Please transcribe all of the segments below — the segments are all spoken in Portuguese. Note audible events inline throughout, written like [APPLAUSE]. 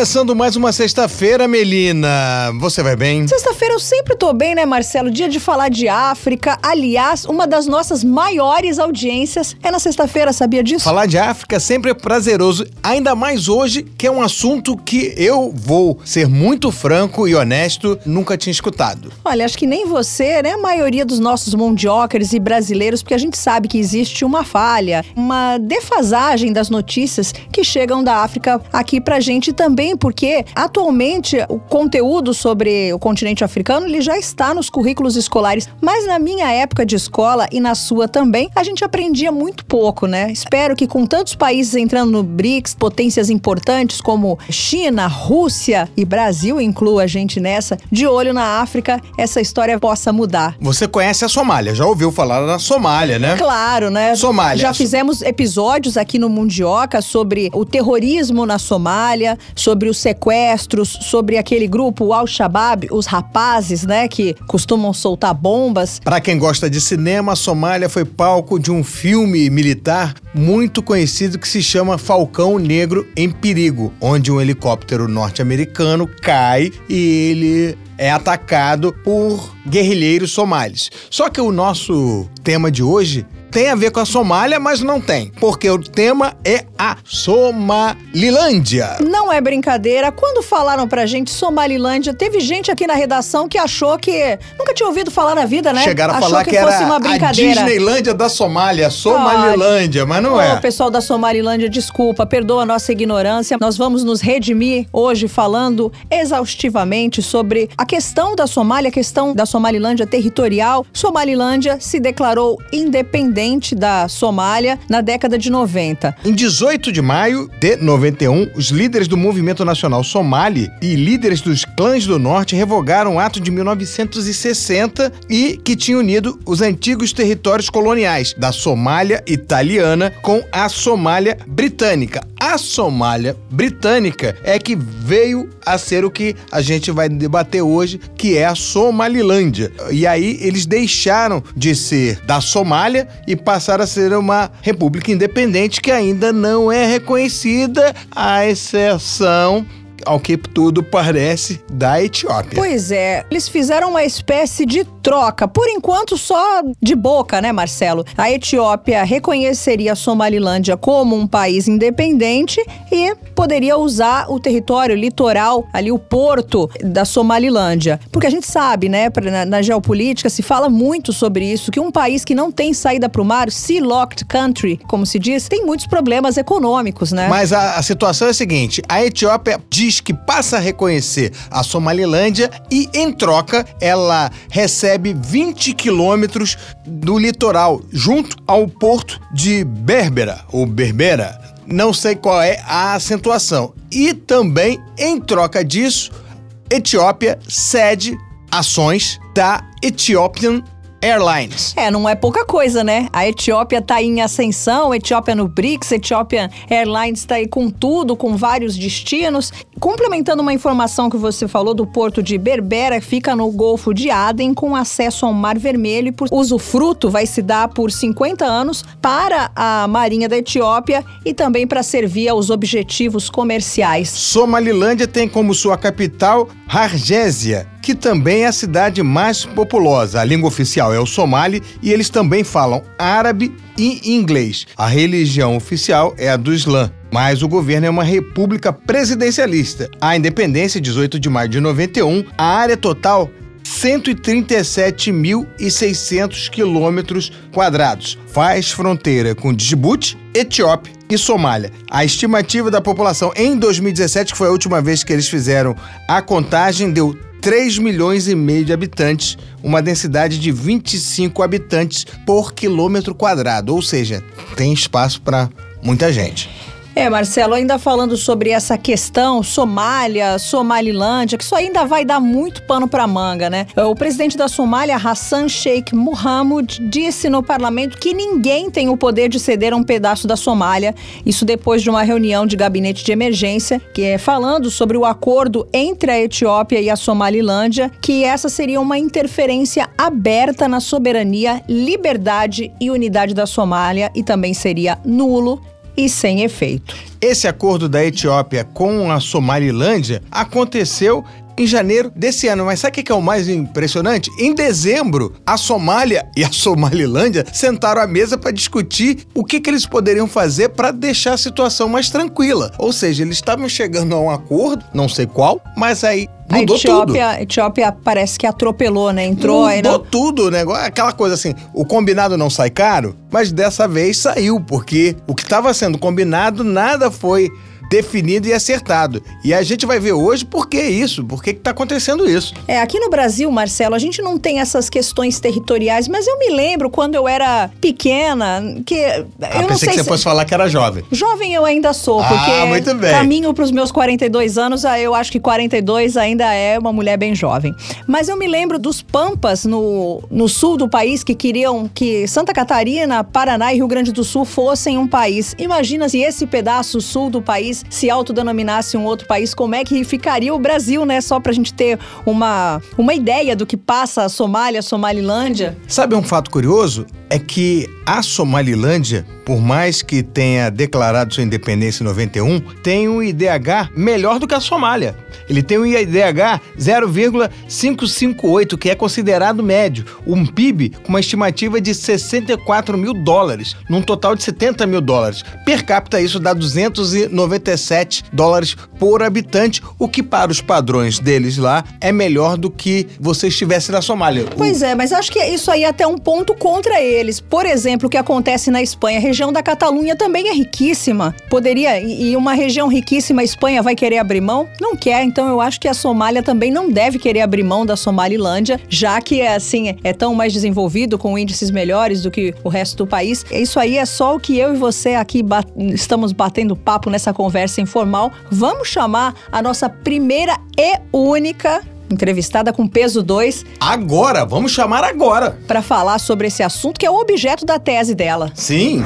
Começando mais uma sexta-feira, Melina. Você vai bem? Sexta-feira eu sempre tô bem, né, Marcelo? Dia de falar de África. Aliás, uma das nossas maiores audiências é na sexta-feira, sabia disso? Falar de África sempre é prazeroso, ainda mais hoje, que é um assunto que eu vou ser muito franco e honesto, nunca tinha escutado. Olha, acho que nem você, né, a maioria dos nossos mundiocers e brasileiros, porque a gente sabe que existe uma falha, uma defasagem das notícias que chegam da África aqui pra gente também também porque atualmente o conteúdo sobre o continente africano ele já está nos currículos escolares, mas na minha época de escola e na sua também, a gente aprendia muito pouco, né? Espero que com tantos países entrando no BRICS, potências importantes como China, Rússia e Brasil inclua a gente nessa, de olho na África, essa história possa mudar. Você conhece a Somália, já ouviu falar da Somália, né? Claro, né? Somália. Já fizemos episódios aqui no Mundioca sobre o terrorismo na Somália, sobre os sequestros, sobre aquele grupo Al-Shabaab, os rapazes, né, que costumam soltar bombas. Para quem gosta de cinema, a Somália foi palco de um filme militar muito conhecido que se chama Falcão Negro em Perigo, onde um helicóptero norte-americano cai e ele é atacado por guerrilheiros somalis. Só que o nosso tema de hoje tem a ver com a Somália, mas não tem, porque o tema é a Somalilândia. Não é brincadeira. Quando falaram pra gente Somalilândia, teve gente aqui na redação que achou que nunca tinha ouvido falar na vida, né? Chegaram a achou falar que, que, era fosse uma a brincadeira. Disneylândia da Somália, Somalilândia, mas não Ô, é. pessoal da Somalilândia, desculpa, perdoa a nossa ignorância. Nós vamos nos redimir hoje falando exaustivamente sobre a questão da Somália, a questão da Somalilândia territorial. Somalilândia se declarou independente da Somália na década de 90. Em 18 de maio de 91, os líderes do movimento nacional somali e líderes dos clãs do norte revogaram o ato de 1960 e que tinha unido os antigos territórios coloniais da Somália italiana com a Somália britânica. A Somália britânica é que veio a ser o que a gente vai debater hoje, que é a Somalilândia. E aí eles deixaram de ser da Somália e passaram a ser uma república independente que ainda não é reconhecida, à exceção ao que tudo parece, da Etiópia. Pois é, eles fizeram uma espécie de troca, por enquanto só de boca, né, Marcelo? A Etiópia reconheceria a Somalilândia como um país independente e poderia usar o território litoral, ali o porto da Somalilândia. Porque a gente sabe, né, na, na geopolítica se fala muito sobre isso, que um país que não tem saída para o mar, sea locked country, como se diz, tem muitos problemas econômicos, né? Mas a, a situação é a seguinte: a Etiópia diz que passa a reconhecer a Somalilândia e, em troca, ela recebe 20 quilômetros do litoral, junto ao porto de Berbera, ou Berbera. Não sei qual é a acentuação. E também, em troca disso, Etiópia cede ações da Ethiopian Airlines. É, não é pouca coisa, né? A Etiópia tá em ascensão, Etiópia no BRICS, Ethiopian Airlines tá aí com tudo, com vários destinos. Complementando uma informação que você falou do porto de Berbera, fica no Golfo de Aden, com acesso ao Mar Vermelho e por usufruto vai se dar por 50 anos para a Marinha da Etiópia e também para servir aos objetivos comerciais. Somalilândia tem como sua capital Hargésia, que também é a cidade mais populosa. A língua oficial é o somali e eles também falam árabe e inglês. A religião oficial é a do Islã. Mas o governo é uma república presidencialista. A independência, 18 de maio de 91, a área total 137.600 quilômetros quadrados. Faz fronteira com Djibouti, Etiópia e Somália. A estimativa da população em 2017, que foi a última vez que eles fizeram a contagem, deu 3 milhões e meio de habitantes, uma densidade de 25 habitantes por quilômetro quadrado, ou seja, tem espaço para muita gente. É, Marcelo, ainda falando sobre essa questão Somália, Somalilândia, que isso ainda vai dar muito pano para manga, né? O presidente da Somália, Hassan Sheikh Mohamud, disse no parlamento que ninguém tem o poder de ceder a um pedaço da Somália. Isso depois de uma reunião de gabinete de emergência, que é falando sobre o acordo entre a Etiópia e a Somalilândia, que essa seria uma interferência aberta na soberania, liberdade e unidade da Somália e também seria nulo e sem efeito. Esse acordo da Etiópia com a Somalilândia aconteceu em janeiro desse ano. Mas sabe o que é o mais impressionante? Em dezembro, a Somália [LAUGHS] e a Somalilândia sentaram à mesa para discutir o que, que eles poderiam fazer para deixar a situação mais tranquila. Ou seja, eles estavam chegando a um acordo, não sei qual, mas aí Mudou a Etiópia, tudo. A Etiópia parece que atropelou, né? Entrou Mudou aí. Mudou tudo, né? Aquela coisa assim, o combinado não sai caro, mas dessa vez saiu, porque o que estava sendo combinado nada foi definido e acertado. E a gente vai ver hoje por que isso, por que está acontecendo isso. É, aqui no Brasil, Marcelo, a gente não tem essas questões territoriais, mas eu me lembro quando eu era pequena, que ah, eu pensei não sei que você se... fosse falar que era jovem. Jovem eu ainda sou, Ah, porque muito bem. caminho para os meus 42 anos, ah, eu acho que 42 ainda é uma mulher bem jovem. Mas eu me lembro dos pampas no, no sul do país que queriam que Santa Catarina, Paraná e Rio Grande do Sul fossem um país. Imagina se esse pedaço sul do país se autodenominasse um outro país, como é que ficaria o Brasil, né? Só pra gente ter uma, uma ideia do que passa a Somália, a Somalilândia. Sabe um fato curioso? É que a Somalilândia, por mais que tenha declarado sua independência em 91, tem um IDH melhor do que a Somália. Ele tem um IDH 0,558, que é considerado médio. Um PIB com uma estimativa de 64 mil dólares, num total de 70 mil dólares. Per capita, isso dá 297 dólares por habitante, o que para os padrões deles lá é melhor do que você estivesse na Somália. Pois é, mas acho que isso aí é até um ponto contra eles. Por exemplo, o que acontece na Espanha, a região da Catalunha também é riquíssima. Poderia, e uma região riquíssima, a Espanha vai querer abrir mão? Não quer, então eu acho que a Somália também não deve querer abrir mão da Somalilândia, já que é assim, é tão mais desenvolvido, com índices melhores do que o resto do país. Isso aí é só o que eu e você aqui estamos batendo papo nessa conversa informal. Vamos chamar a nossa primeira e única entrevistada com peso 2 Agora, vamos chamar agora. para falar sobre esse assunto que é o objeto da tese dela. Sim.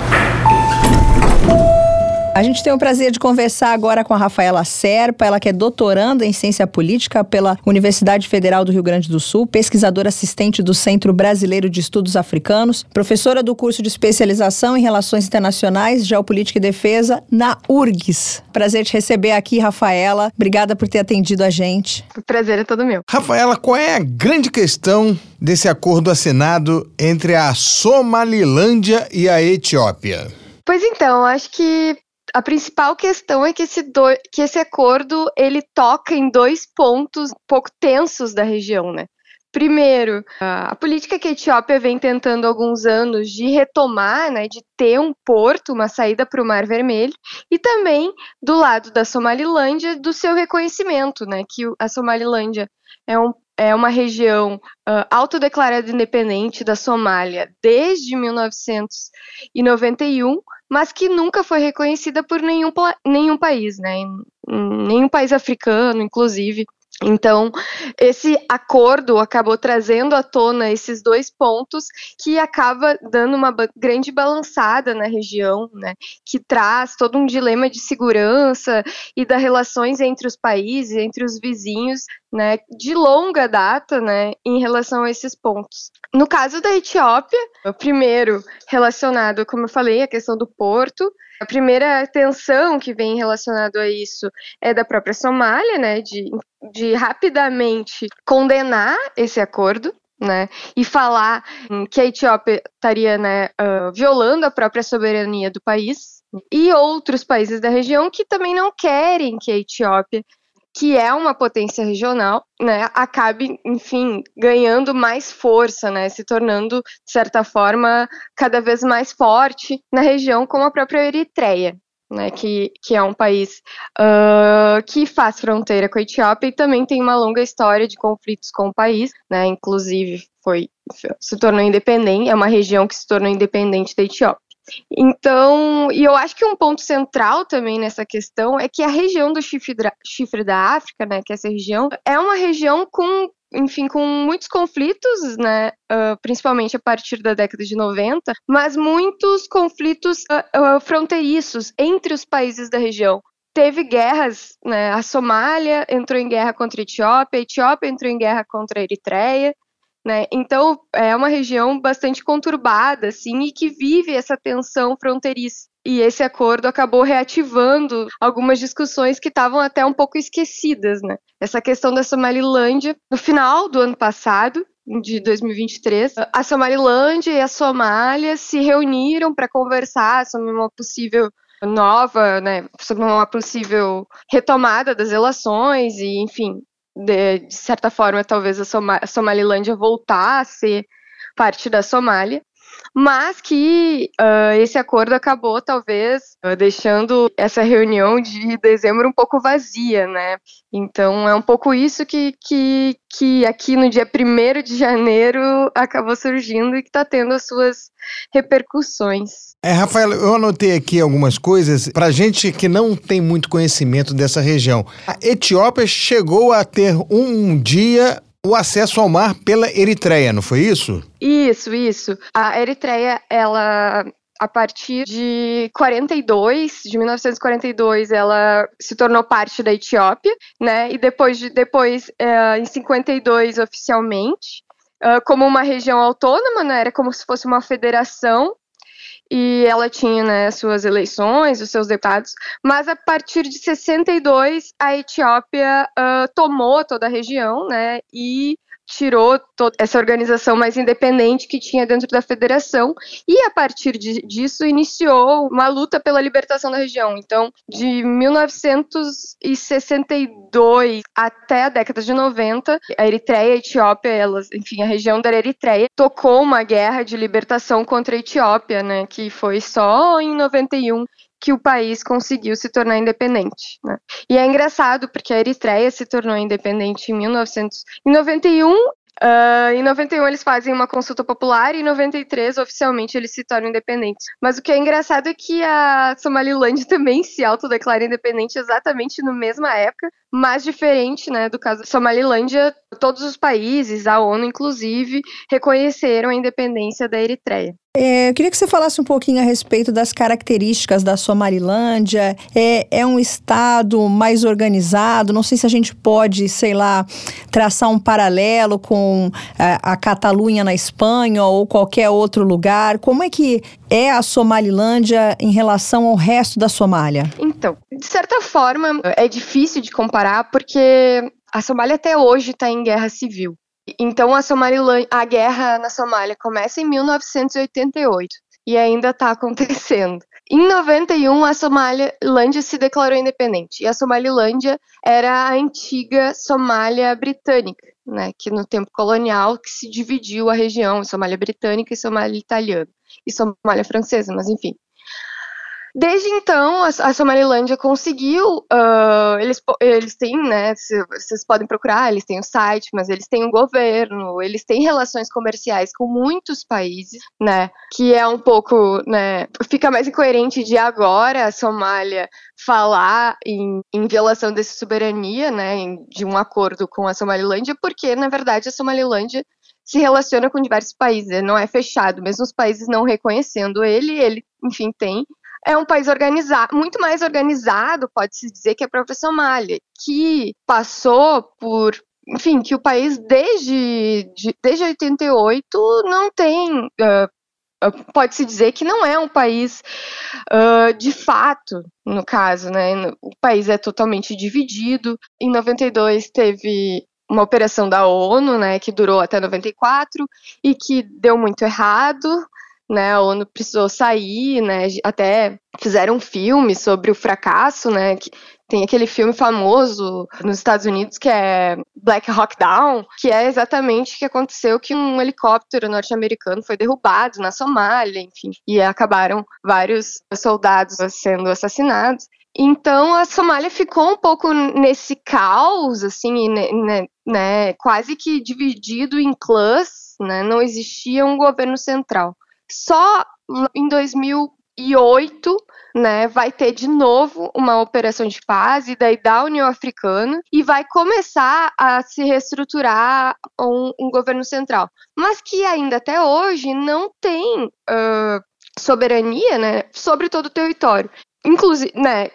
A gente tem o prazer de conversar agora com a Rafaela Serpa, ela que é doutoranda em ciência política pela Universidade Federal do Rio Grande do Sul, pesquisadora assistente do Centro Brasileiro de Estudos Africanos, professora do curso de especialização em Relações Internacionais, Geopolítica e Defesa na URGS. Prazer te receber aqui, Rafaela. Obrigada por ter atendido a gente. O prazer é todo meu. Rafaela, qual é a grande questão desse acordo assinado entre a Somalilândia e a Etiópia? Pois então, acho que a principal questão é que esse, do, que esse acordo ele toca em dois pontos um pouco tensos da região, né? Primeiro, a política que a Etiópia vem tentando há alguns anos de retomar, né, de ter um porto, uma saída para o Mar Vermelho, e também do lado da Somalilândia, do seu reconhecimento, né, que a Somalilândia é, um, é uma região uh, autodeclarada independente da Somália desde 1991, mas que nunca foi reconhecida por nenhum, nenhum país, né, nenhum país africano, inclusive. Então, esse acordo acabou trazendo à tona esses dois pontos que acaba dando uma grande balançada na região, né, que traz todo um dilema de segurança e das relações entre os países, entre os vizinhos, né, de longa data, né, em relação a esses pontos. No caso da Etiópia, o primeiro relacionado, como eu falei, a questão do porto, a primeira tensão que vem relacionado a isso é da própria Somália, né, de, de rapidamente condenar esse acordo, né, e falar que a Etiópia estaria, né, uh, violando a própria soberania do país, e outros países da região que também não querem que a Etiópia que é uma potência regional, né, acabe, enfim, ganhando mais força, né, se tornando, de certa forma, cada vez mais forte na região, como a própria Eritreia, né, que, que é um país uh, que faz fronteira com a Etiópia e também tem uma longa história de conflitos com o país, né, inclusive foi se tornou independente, é uma região que se tornou independente da Etiópia. Então, e eu acho que um ponto central também nessa questão é que a região do chifre chifre da África, né, que é essa região, é uma região com enfim, com muitos conflitos, né, uh, principalmente a partir da década de 90, mas muitos conflitos uh, uh, fronteiriços entre os países da região. Teve guerras, né, a Somália entrou em guerra contra a Etiópia, a Etiópia entrou em guerra contra a Eritreia, né? Então é uma região bastante conturbada, assim, e que vive essa tensão fronteiriça. E esse acordo acabou reativando algumas discussões que estavam até um pouco esquecidas, né? Essa questão da Somalilândia, no final do ano passado, de 2023, a Somalilândia e a Somália se reuniram para conversar sobre uma possível nova, né, sobre uma possível retomada das relações e, enfim, de, de certa forma, talvez a, Soma a Somalilândia ser parte da Somália mas que uh, esse acordo acabou talvez uh, deixando essa reunião de dezembro um pouco vazia, né? Então é um pouco isso que, que, que aqui no dia 1 de janeiro acabou surgindo e que está tendo as suas repercussões. É, Rafael, eu anotei aqui algumas coisas para gente que não tem muito conhecimento dessa região. A Etiópia chegou a ter um dia o acesso ao mar pela Eritreia, não foi isso? Isso, isso. A Eritreia, ela a partir de 42, de 1942, ela se tornou parte da Etiópia, né? E depois de depois é, em 52 oficialmente, uh, como uma região autônoma, né? Era como se fosse uma federação e ela tinha né, suas eleições, os seus deputados, mas a partir de 62 a Etiópia uh, tomou toda a região, né, e tirou essa organização mais independente que tinha dentro da federação e a partir de, disso iniciou uma luta pela libertação da região. Então, de 1962 até a década de 90, a Eritreia e a Etiópia, elas, enfim, a região da Eritreia tocou uma guerra de libertação contra a Etiópia, né, que foi só em 91 que o país conseguiu se tornar independente. Né? E é engraçado porque a Eritreia se tornou independente em 1991 Uh, em 91 eles fazem uma consulta popular e em 93 oficialmente eles se tornam independentes. Mas o que é engraçado é que a Somaliland [LAUGHS] também se autodeclara independente exatamente na mesma época, mas diferente, né, do caso da Somalilândia, todos os países, a ONU inclusive, reconheceram a independência da Eritreia. É, eu queria que você falasse um pouquinho a respeito das características da Somalilândia. É, é um estado mais organizado? Não sei se a gente pode, sei lá, traçar um paralelo com a, é, a Catalunha na Espanha ou qualquer outro lugar. Como é que é a Somalilândia em relação ao resto da Somália? Então, de certa forma, é difícil de comparar porque a Somália até hoje está em guerra civil. Então a Somalilândia, a guerra na Somália começa em 1988 e ainda está acontecendo. Em 91, a Somalilândia se declarou independente. E a Somalilândia era a antiga Somália britânica, né, que no tempo colonial que se dividiu a região, Somália britânica e Somália italiana, e Somália francesa, mas enfim. Desde então, a, a Somalilândia conseguiu, uh, eles, eles têm, né, vocês podem procurar, eles têm o site, mas eles têm um governo, eles têm relações comerciais com muitos países, né, que é um pouco, né, fica mais incoerente de agora a Somália falar em, em violação dessa soberania, né, de um acordo com a Somalilândia, porque, na verdade, a Somalilândia se relaciona com diversos países, não é fechado, mesmo os países não reconhecendo ele, ele, enfim, tem é um país organizado, muito mais organizado, pode-se dizer, que a própria Somália, que passou por enfim, que o país desde, de, desde 88 não tem. Uh, pode-se dizer que não é um país uh, de fato, no caso, né? O país é totalmente dividido. Em 92 teve uma operação da ONU, né, que durou até 94 e que deu muito errado né, a ONU precisou sair, né, até fizeram um filme sobre o fracasso, né, que tem aquele filme famoso nos Estados Unidos que é Black Hawk Down, que é exatamente o que aconteceu que um helicóptero norte-americano foi derrubado na Somália, enfim, e acabaram vários soldados sendo assassinados. Então a Somália ficou um pouco nesse caos, assim, né, né, quase que dividido em clãs, né, não existia um governo central. Só em 2000, 2008 né, vai ter de novo uma operação de paz e daí da União Africana e vai começar a se reestruturar um, um governo central, mas que ainda até hoje não tem uh, soberania, né, sobre todo o território. Inclusive, né,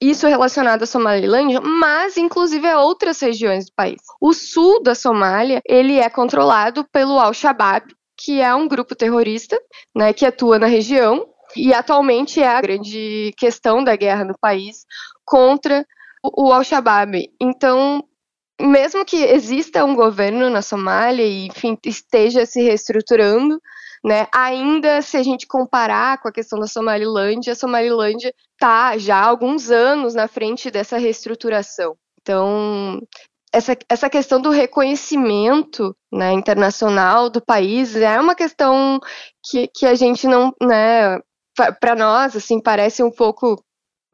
isso relacionado à Somalilândia, mas inclusive a outras regiões do país. O sul da Somália, ele é controlado pelo Al-Shabaab, que é um grupo terrorista, né, que atua na região e atualmente é a grande questão da guerra no país contra o Al-Shabaab. Então, mesmo que exista um governo na Somália e, enfim, esteja se reestruturando, né, ainda se a gente comparar com a questão da Somalilândia, a Somalilândia está já há alguns anos na frente dessa reestruturação. Então, essa, essa questão do reconhecimento né, internacional do país é uma questão que, que a gente não, né, para nós, assim, parece um pouco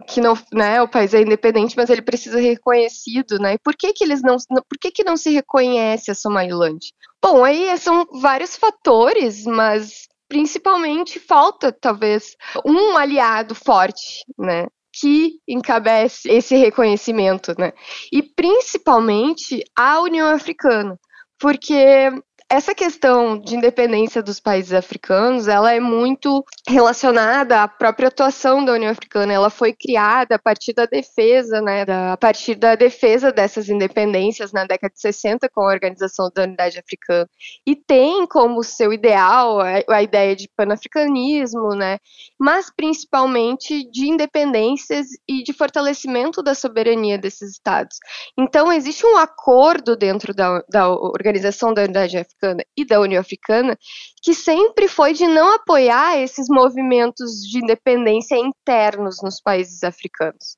que não, né, o país é independente, mas ele precisa ser reconhecido, né? E por que que eles não, por que que não se reconhece a Somaliland? Bom, aí são vários fatores, mas principalmente falta talvez um aliado forte, né? Que encabece esse reconhecimento, né? E principalmente a União Africana, porque essa questão de independência dos países africanos, ela é muito relacionada à própria atuação da União Africana. Ela foi criada a partir da defesa, né, da, a partir da defesa dessas independências na década de 60 com a Organização da Unidade Africana. E tem como seu ideal a, a ideia de panafricanismo, né, mas principalmente de independências e de fortalecimento da soberania desses estados. Então, existe um acordo dentro da, da Organização da Unidade Africana Africana e da União Africana, que sempre foi de não apoiar esses movimentos de independência internos nos países africanos.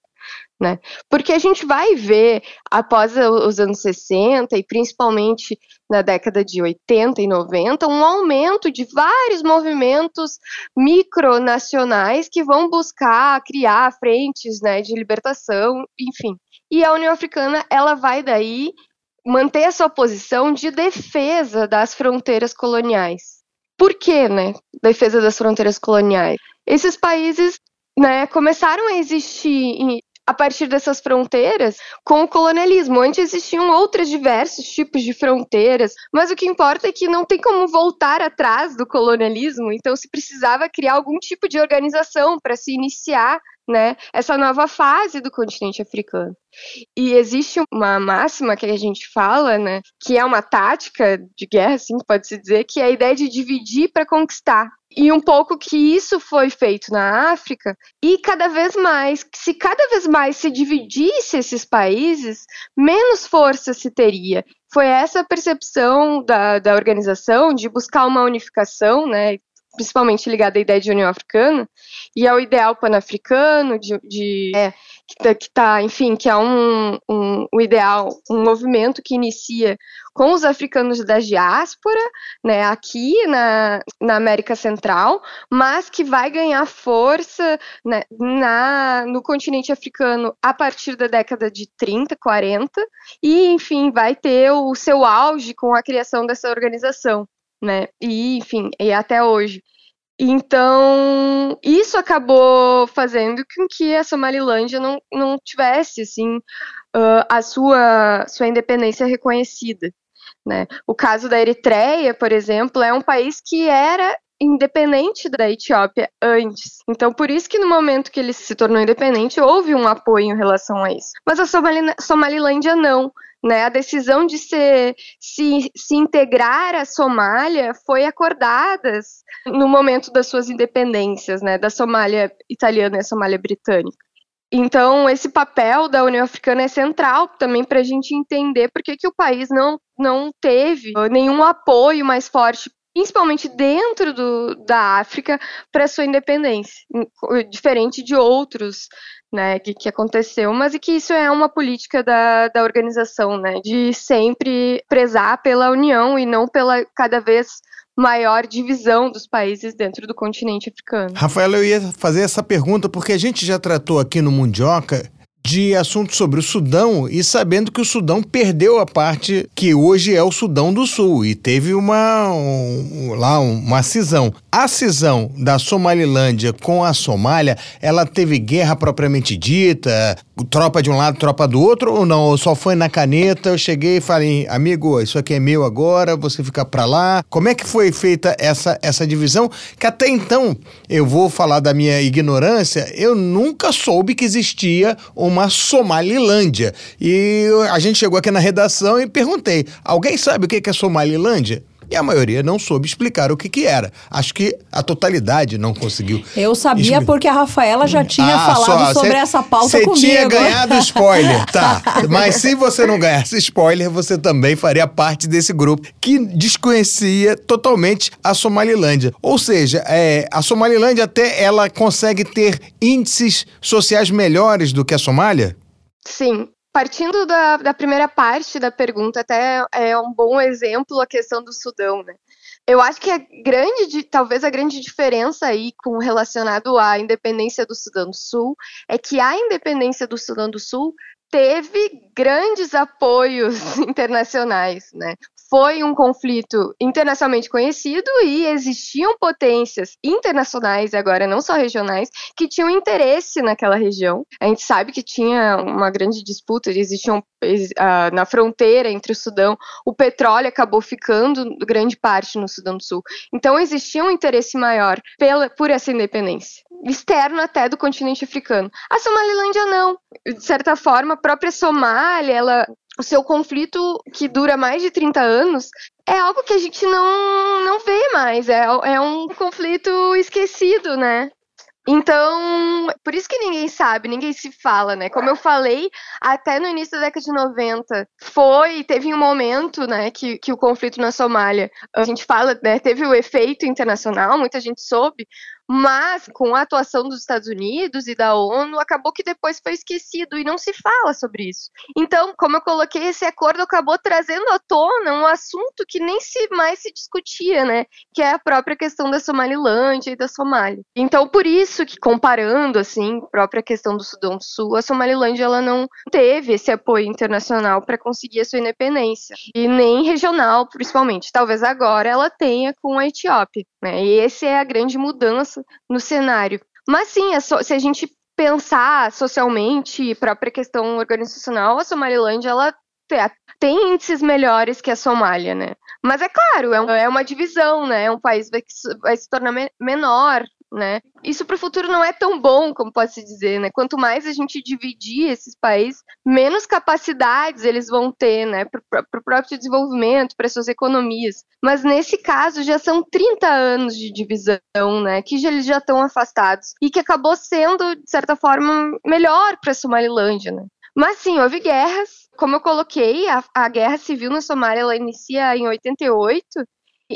Né? Porque a gente vai ver, após os anos 60 e principalmente na década de 80 e 90, um aumento de vários movimentos micronacionais que vão buscar criar frentes né, de libertação, enfim. E a União Africana, ela vai daí manter a sua posição de defesa das fronteiras coloniais. Por quê, né? Defesa das fronteiras coloniais. Esses países né, começaram a existir a partir dessas fronteiras com o colonialismo. Antes existiam outros diversos tipos de fronteiras, mas o que importa é que não tem como voltar atrás do colonialismo, então se precisava criar algum tipo de organização para se iniciar né, essa nova fase do continente africano. E existe uma máxima que a gente fala, né, que é uma tática de guerra, assim, pode-se dizer, que é a ideia de dividir para conquistar. E um pouco que isso foi feito na África, e cada vez mais, se cada vez mais se dividisse esses países, menos força se teria. Foi essa a percepção da, da organização de buscar uma unificação, né, principalmente ligada à ideia de União Africana, e ao ideal pan-africano, de, de é, que está, tá, enfim, que é um, um, um, ideal, um movimento que inicia com os africanos da diáspora, né, aqui na, na América Central, mas que vai ganhar força né, na, no continente africano a partir da década de 30, 40, e, enfim, vai ter o seu auge com a criação dessa organização né? E, enfim, e até hoje. Então, isso acabou fazendo com que a Somalilândia não, não tivesse, assim, uh, a sua, sua independência reconhecida. Né? O caso da Eritreia, por exemplo, é um país que era independente da Etiópia antes. Então, por isso que no momento que ele se tornou independente, houve um apoio em relação a isso. Mas a Somalilândia não. Né, a decisão de se, se, se integrar à Somália foi acordada no momento das suas independências, né, da Somália italiana e a Somália britânica. Então, esse papel da União Africana é central também para a gente entender por que, que o país não, não teve nenhum apoio mais forte principalmente dentro do, da África, para sua independência, diferente de outros né, que, que, aconteceu, mas e que isso é uma política da, da organização, né, de sempre prezar pela união e não pela cada vez maior divisão dos países dentro do continente africano. Rafael, eu ia fazer essa pergunta porque a gente já tratou aqui no Mundioca de assuntos sobre o Sudão e sabendo que o Sudão perdeu a parte que hoje é o Sudão do Sul e teve uma um, lá uma cisão. A cisão da Somalilândia com a Somália, ela teve guerra propriamente dita, tropa de um lado, tropa do outro ou não? Ou só foi na caneta, eu cheguei e falei, amigo, isso aqui é meu agora, você fica para lá. Como é que foi feita essa essa divisão? Que até então, eu vou falar da minha ignorância, eu nunca soube que existia uma Somalilândia. E a gente chegou aqui na redação e perguntei: alguém sabe o que é Somalilândia? E a maioria não soube explicar o que, que era. Acho que a totalidade não conseguiu. Eu sabia porque a Rafaela já tinha ah, falado só, sobre cê, essa pauta comigo. Você tinha ganhado spoiler, tá. [LAUGHS] Mas se você não ganhasse spoiler, você também faria parte desse grupo que desconhecia totalmente a Somalilândia. Ou seja, é, a Somalilândia até ela consegue ter índices sociais melhores do que a Somália? Sim, partindo da, da, primeira parte da pergunta, até é um bom exemplo a questão do Sudão, né? Eu acho que a grande, talvez a grande diferença aí com relacionado à independência do Sudão do Sul é que a independência do Sudão do Sul teve grandes apoios [LAUGHS] internacionais, né? Foi um conflito internacionalmente conhecido e existiam potências internacionais, agora não só regionais, que tinham interesse naquela região. A gente sabe que tinha uma grande disputa, existiam uh, na fronteira entre o Sudão, o petróleo acabou ficando grande parte no Sudão do Sul. Então existia um interesse maior pela, por essa independência externo até do continente africano. A Somalilândia não. De certa forma, a própria Somália, ela o seu conflito que dura mais de 30 anos é algo que a gente não, não vê mais. É, é um conflito esquecido, né? Então, por isso que ninguém sabe, ninguém se fala, né? Como eu falei, até no início da década de 90, foi, teve um momento, né, que, que o conflito na Somália, a gente fala, né, teve o efeito internacional, muita gente soube, mas com a atuação dos Estados Unidos e da ONU, acabou que depois foi esquecido e não se fala sobre isso. Então, como eu coloquei, esse acordo acabou trazendo à tona um assunto que nem se mais se discutia, né? Que é a própria questão da Somalilândia e da Somália. Então, por isso que comparando assim, própria questão do Sudão do Sul, a Somalilândia ela não teve esse apoio internacional para conseguir a sua independência e nem regional, principalmente. Talvez agora ela tenha com a Etiópia, né? E essa é a grande mudança no cenário. Mas sim, é só, se a gente pensar socialmente, própria questão organizacional, a Somalilândia ela tem índices melhores que a Somália, né? Mas é claro, é, um, é uma divisão, né? É um país vai, vai se tornar menor, né? Isso para o futuro não é tão bom, como pode se dizer, né? Quanto mais a gente dividir esses países, menos capacidades eles vão ter, né? Para o próprio desenvolvimento, para suas economias. Mas nesse caso já são 30 anos de divisão, né? Que já, eles já estão afastados e que acabou sendo de certa forma melhor para a Somalilândia, né? Mas sim, houve guerras. Como eu coloquei, a, a guerra civil na Somália ela inicia em 88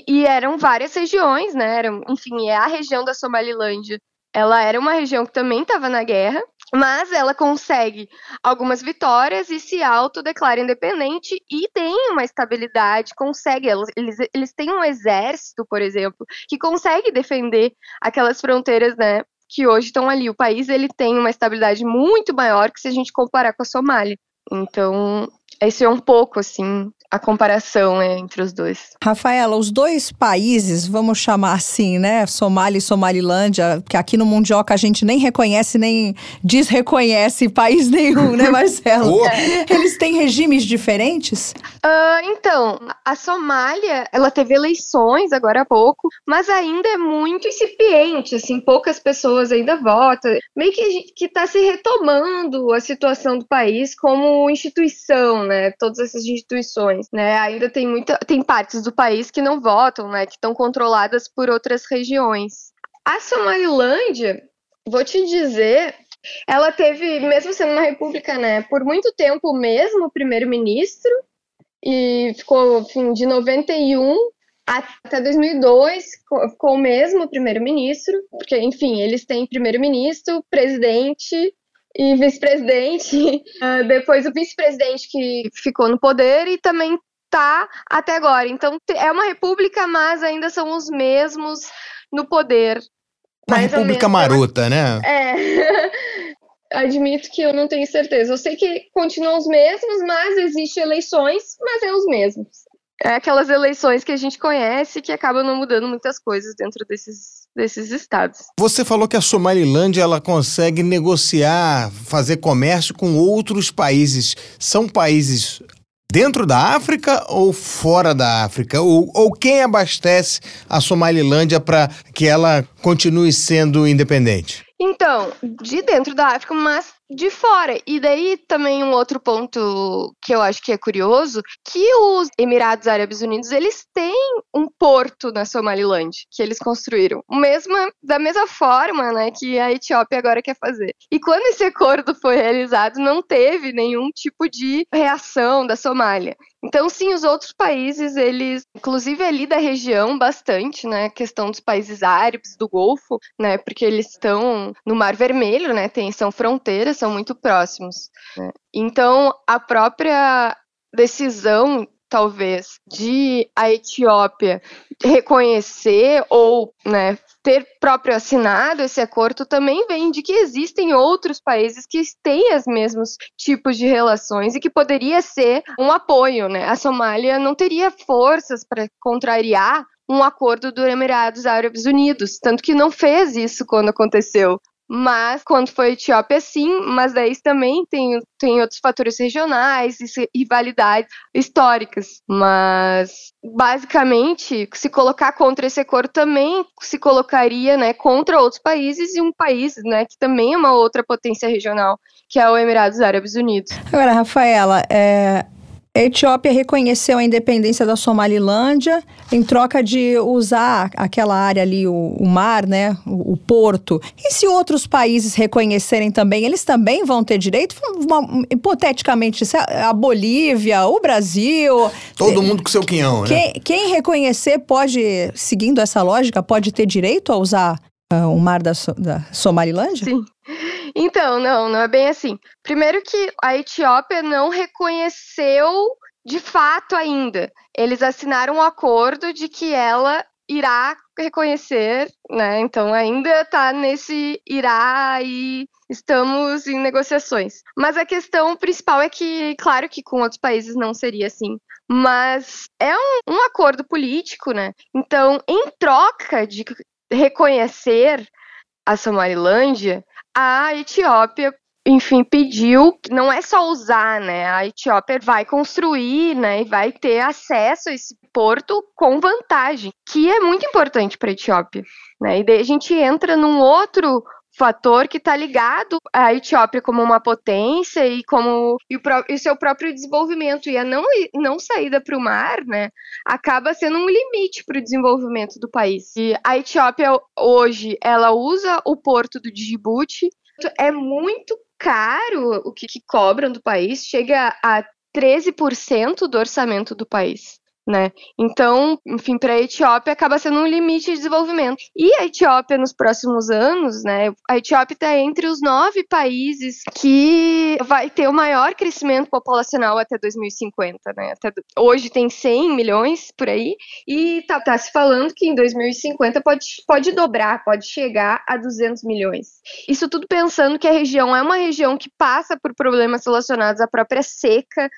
e eram várias regiões, né? Eram, enfim, é a região da Somalilândia. Ela era uma região que também estava na guerra, mas ela consegue algumas vitórias e se autodeclara independente e tem uma estabilidade, consegue. Eles, eles têm um exército, por exemplo, que consegue defender aquelas fronteiras, né? Que hoje estão ali. O país ele tem uma estabilidade muito maior que se a gente comparar com a Somália. Então, esse é um pouco, assim, a comparação né, entre os dois. Rafaela, os dois países, vamos chamar assim, né? Somália e Somalilândia, que aqui no Mundioca a gente nem reconhece, nem desreconhece país nenhum, né, [LAUGHS] Marcelo? Oh. Eles têm regimes diferentes? Uh, então, a Somália, ela teve eleições agora há pouco, mas ainda é muito incipiente, assim, poucas pessoas ainda votam. Meio que, que tá se retomando a situação do país como instituição, né? Todas essas instituições né? Ainda tem muita, tem partes do país que não votam, né? Que estão controladas por outras regiões. A Somalilândia, vou te dizer, ela teve, mesmo sendo uma república, né? Por muito tempo mesmo primeiro-ministro e ficou, enfim, de 91 até 2002 ficou o mesmo primeiro-ministro, porque, enfim, eles têm primeiro-ministro, presidente e vice-presidente. Uh, [LAUGHS] depois o vice-presidente que ficou no poder e também tá até agora. Então é uma república, mas ainda são os mesmos no poder. Uma república marota, né? É. [LAUGHS] admito que eu não tenho certeza. Eu sei que continuam os mesmos, mas existem eleições, mas é os mesmos. É aquelas eleições que a gente conhece que acabam não mudando muitas coisas dentro desses, desses estados. Você falou que a Somalilândia ela consegue negociar, fazer comércio com outros países. São países dentro da África ou fora da África? Ou, ou quem abastece a Somalilândia para que ela continue sendo independente? Então, de dentro da África, mas de fora. E daí também um outro ponto que eu acho que é curioso, que os Emirados Árabes Unidos, eles têm um porto na Somaliland que eles construíram, mesma da mesma forma, né, que a Etiópia agora quer fazer. E quando esse acordo foi realizado, não teve nenhum tipo de reação da Somália. Então, sim, os outros países, eles, inclusive ali da região, bastante, né? questão dos países árabes, do Golfo, né? Porque eles estão no Mar Vermelho, né? Tem, são fronteiras, são muito próximos. Né? Então, a própria decisão talvez, de a Etiópia reconhecer ou né, ter próprio assinado esse acordo também vem de que existem outros países que têm os mesmos tipos de relações e que poderia ser um apoio, né? A Somália não teria forças para contrariar um acordo do Emirados Árabes Unidos, tanto que não fez isso quando aconteceu. Mas quando foi a Etiópia, sim, mas daí também tem, tem outros fatores regionais e rivalidades históricas. Mas basicamente, se colocar contra esse acordo também se colocaria né, contra outros países e um país né, que também é uma outra potência regional, que é o Emirados Árabes Unidos. Agora, Rafaela, é, a Etiópia reconheceu a independência da Somalilândia em troca de usar aquela área ali, o, o mar, né, o, o, porto. E se outros países reconhecerem também, eles também vão ter direito? Uma, hipoteticamente, a Bolívia, o Brasil... Todo mundo com seu quinhão, né? Quem, quem reconhecer pode, seguindo essa lógica, pode ter direito a usar uh, o mar da, da Somalilândia? Sim. Então, não, não é bem assim. Primeiro que a Etiópia não reconheceu de fato ainda. Eles assinaram um acordo de que ela irá reconhecer, né? Então ainda está nesse irá e estamos em negociações. Mas a questão principal é que, claro que com outros países não seria assim. Mas é um, um acordo político, né? Então, em troca de reconhecer a Somalilândia, a Etiópia enfim, pediu, não é só usar, né? A Etiópia vai construir, né, e vai ter acesso a esse porto com vantagem, que é muito importante para a Etiópia, né? E daí a gente entra num outro fator que está ligado à Etiópia como uma potência e como e o, seu próprio desenvolvimento. E a não, não saída para o mar, né, acaba sendo um limite para o desenvolvimento do país. E a Etiópia hoje ela usa o porto do Djibouti, é muito caro o que, que cobram do país, chega a 13% do orçamento do país né? Então, enfim, para a Etiópia acaba sendo um limite de desenvolvimento. E a Etiópia, nos próximos anos, né? A Etiópia está entre os nove países que vai ter o maior crescimento populacional até 2050, né? Até, hoje tem 100 milhões por aí, e tá, tá se falando que em 2050 pode, pode dobrar, pode chegar a 200 milhões. Isso tudo pensando que a região é uma região que passa por problemas relacionados à própria seca,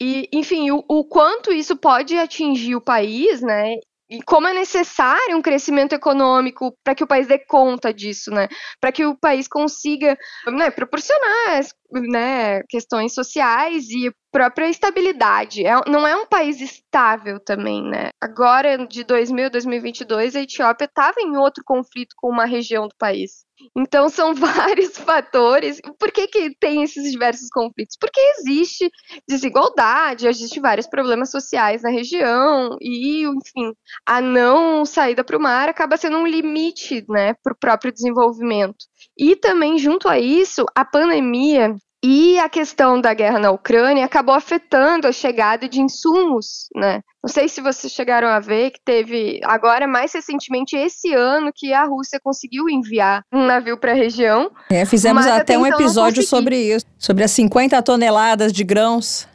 e, enfim, o, o quanto isso pode atingir o país, né? e como é necessário um crescimento econômico para que o país dê conta disso, né? Para que o país consiga né, proporcionar né, questões sociais e própria estabilidade. É, não é um país estável também, né? Agora, de 2000 a 2022, a Etiópia estava em outro conflito com uma região do país. Então são [LAUGHS] vários fatores. Por que, que tem esses diversos conflitos? Porque existe desigualdade, existe vários problemas sociais na região e, enfim, a não saída para o mar acaba sendo um limite, né, para o próprio desenvolvimento. E também junto a isso, a pandemia e a questão da guerra na Ucrânia acabou afetando a chegada de insumos, né? Não sei se vocês chegaram a ver que teve agora mais recentemente esse ano que a Rússia conseguiu enviar um navio para a região. É, fizemos até, um então episódio sobre isso, sobre as 50 toneladas de grãos.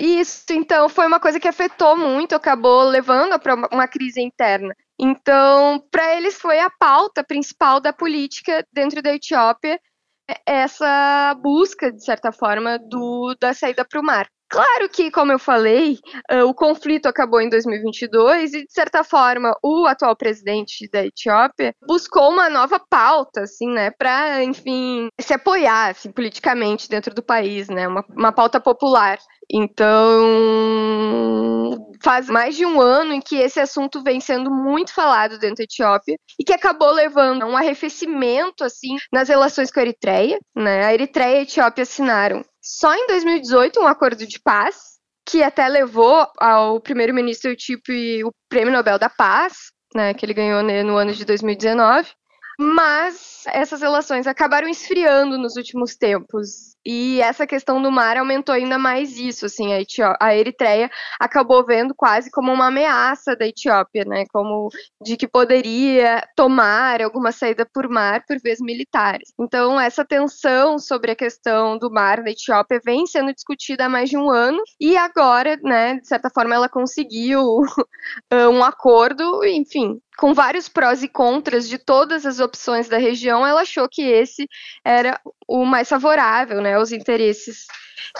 Isso, então foi uma coisa que afetou muito, acabou levando para uma crise interna. Então, para eles foi a pauta principal da política dentro da Etiópia essa busca, de certa forma, do, da saída para o mar. Claro que, como eu falei, uh, o conflito acabou em 2022 e, de certa forma, o atual presidente da Etiópia buscou uma nova pauta, assim, né, para, enfim, se apoiar, assim, politicamente dentro do país, né, uma, uma pauta popular. Então, faz mais de um ano em que esse assunto vem sendo muito falado dentro da Etiópia e que acabou levando a um arrefecimento, assim, nas relações com a Eritreia, né, a Eritreia e a Etiópia assinaram só em 2018 um acordo de paz, que até levou ao primeiro-ministro Etíope o Prêmio Nobel da Paz, né, que ele ganhou no ano de 2019. Mas essas relações acabaram esfriando nos últimos tempos. E essa questão do mar aumentou ainda mais isso, assim, a, a Eritreia acabou vendo quase como uma ameaça da Etiópia, né, como de que poderia tomar alguma saída por mar por vezes militares. Então, essa tensão sobre a questão do mar da Etiópia vem sendo discutida há mais de um ano, e agora, né, de certa forma, ela conseguiu [LAUGHS] um acordo, enfim, com vários prós e contras de todas as opções da região, ela achou que esse era o mais favorável né, aos interesses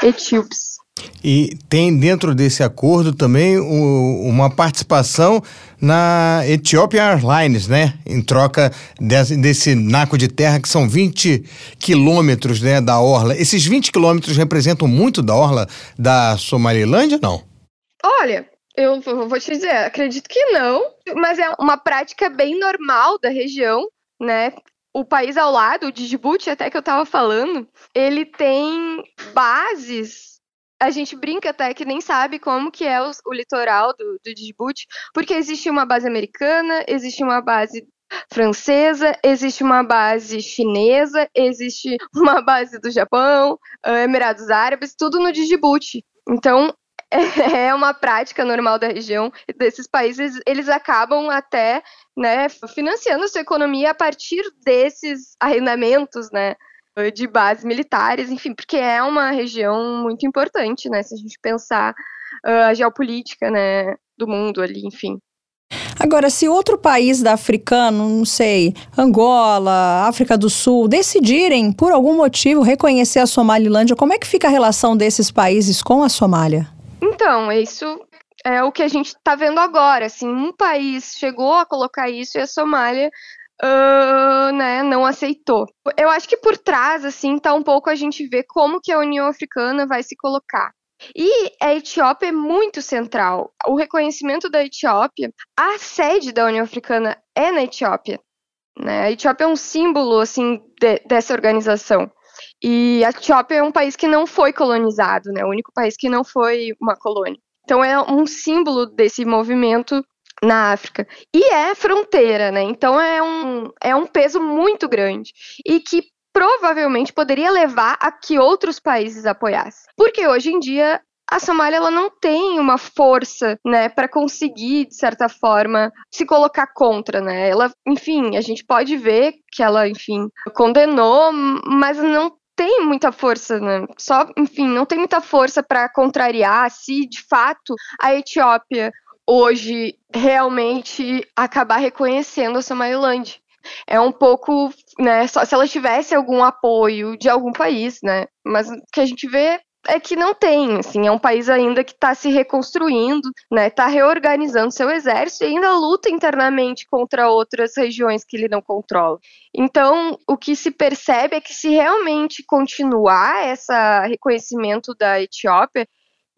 etíopes. E tem dentro desse acordo também o, uma participação na Ethiopian Airlines, né? Em troca desse, desse, naco de terra, que são 20 quilômetros né, da orla. Esses 20 quilômetros representam muito da orla da Somalilândia, não? Olha, eu vou te dizer, acredito que não, mas é uma prática bem normal da região, né? O país ao lado, o Djibouti, até que eu tava falando, ele tem bases. A gente brinca até que nem sabe como que é o, o litoral do, do Djibouti, porque existe uma base americana, existe uma base francesa, existe uma base chinesa, existe [LAUGHS] uma base do Japão, Emirados Árabes, tudo no Djibouti. Então, [LAUGHS] é uma prática normal da região desses países, eles acabam até né, financiando a sua economia a partir desses arrendamentos, né, de bases militares, enfim, porque é uma região muito importante, né, se a gente pensar uh, a geopolítica, né, do mundo ali, enfim. Agora, se outro país da africano, não sei, Angola, África do Sul, decidirem, por algum motivo, reconhecer a Somalilândia, como é que fica a relação desses países com a Somália? Então, isso é o que a gente está vendo agora. Assim, um país chegou a colocar isso e a Somália uh, né, não aceitou. Eu acho que por trás, assim, tá um pouco a gente ver como que a União Africana vai se colocar. E a Etiópia é muito central. O reconhecimento da Etiópia, a sede da União Africana é na Etiópia. Né? A Etiópia é um símbolo assim de, dessa organização. E a Etiópia é um país que não foi colonizado, né? O único país que não foi uma colônia. Então é um símbolo desse movimento na África. E é fronteira, né? Então é um, é um peso muito grande. E que provavelmente poderia levar a que outros países apoiassem. Porque hoje em dia a Somália ela não tem uma força, né, para conseguir de certa forma se colocar contra, né? Ela, enfim, a gente pode ver que ela, enfim, condenou, mas não tem muita força, né? Só, enfim, não tem muita força para contrariar se de fato a Etiópia hoje realmente acabar reconhecendo a Somaliland. É um pouco, né, só se ela tivesse algum apoio de algum país, né? Mas o que a gente vê é que não tem, assim, é um país ainda que está se reconstruindo, né, está reorganizando seu exército e ainda luta internamente contra outras regiões que ele não controla. Então, o que se percebe é que se realmente continuar esse reconhecimento da Etiópia,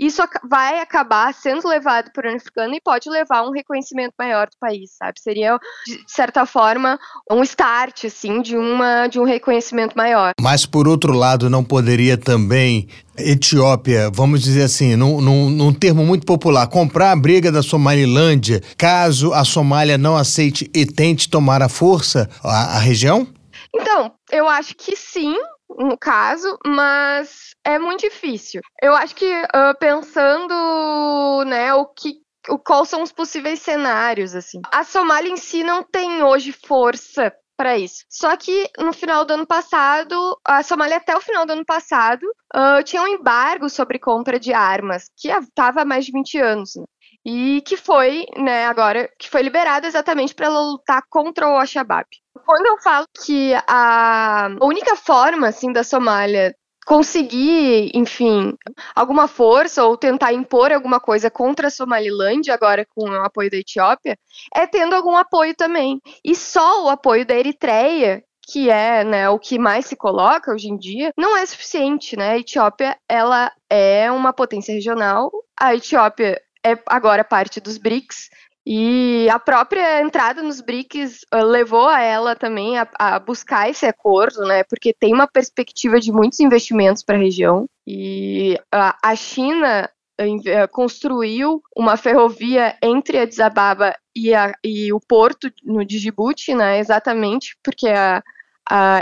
isso vai acabar sendo levado por africano e pode levar a um reconhecimento maior do país, sabe? Seria, de certa forma, um start, assim, de, uma, de um reconhecimento maior. Mas, por outro lado, não poderia também Etiópia, vamos dizer assim, num, num, num, termo muito popular, comprar a briga da Somalilândia caso a Somália não aceite e tente tomar a força a, a região? Então, eu acho que sim, no caso, mas é muito difícil. Eu acho que uh, pensando, né, o que o, quais são os possíveis cenários, assim. A Somália em si não tem hoje força para isso. Só que no final do ano passado, a Somália até o final do ano passado uh, tinha um embargo sobre compra de armas, que estava há mais de 20 anos. Né? E que foi, né, agora, que foi liberado exatamente para lutar contra o Al-Shabaab. Quando eu falo que a única forma, assim, da Somália conseguir, enfim, alguma força ou tentar impor alguma coisa contra a Somalilândia, agora com o apoio da Etiópia, é tendo algum apoio também. E só o apoio da Eritreia, que é né, o que mais se coloca hoje em dia, não é suficiente. Né? A Etiópia ela é uma potência regional, a Etiópia é agora parte dos BRICS, e a própria entrada nos BRICS uh, levou a ela também a, a, buscar esse acordo, né? Porque tem uma perspectiva de muitos investimentos para a região. E a, China uh, construiu uma ferrovia entre Addis Ababa e, e o porto no Djibouti, né? Exatamente porque a,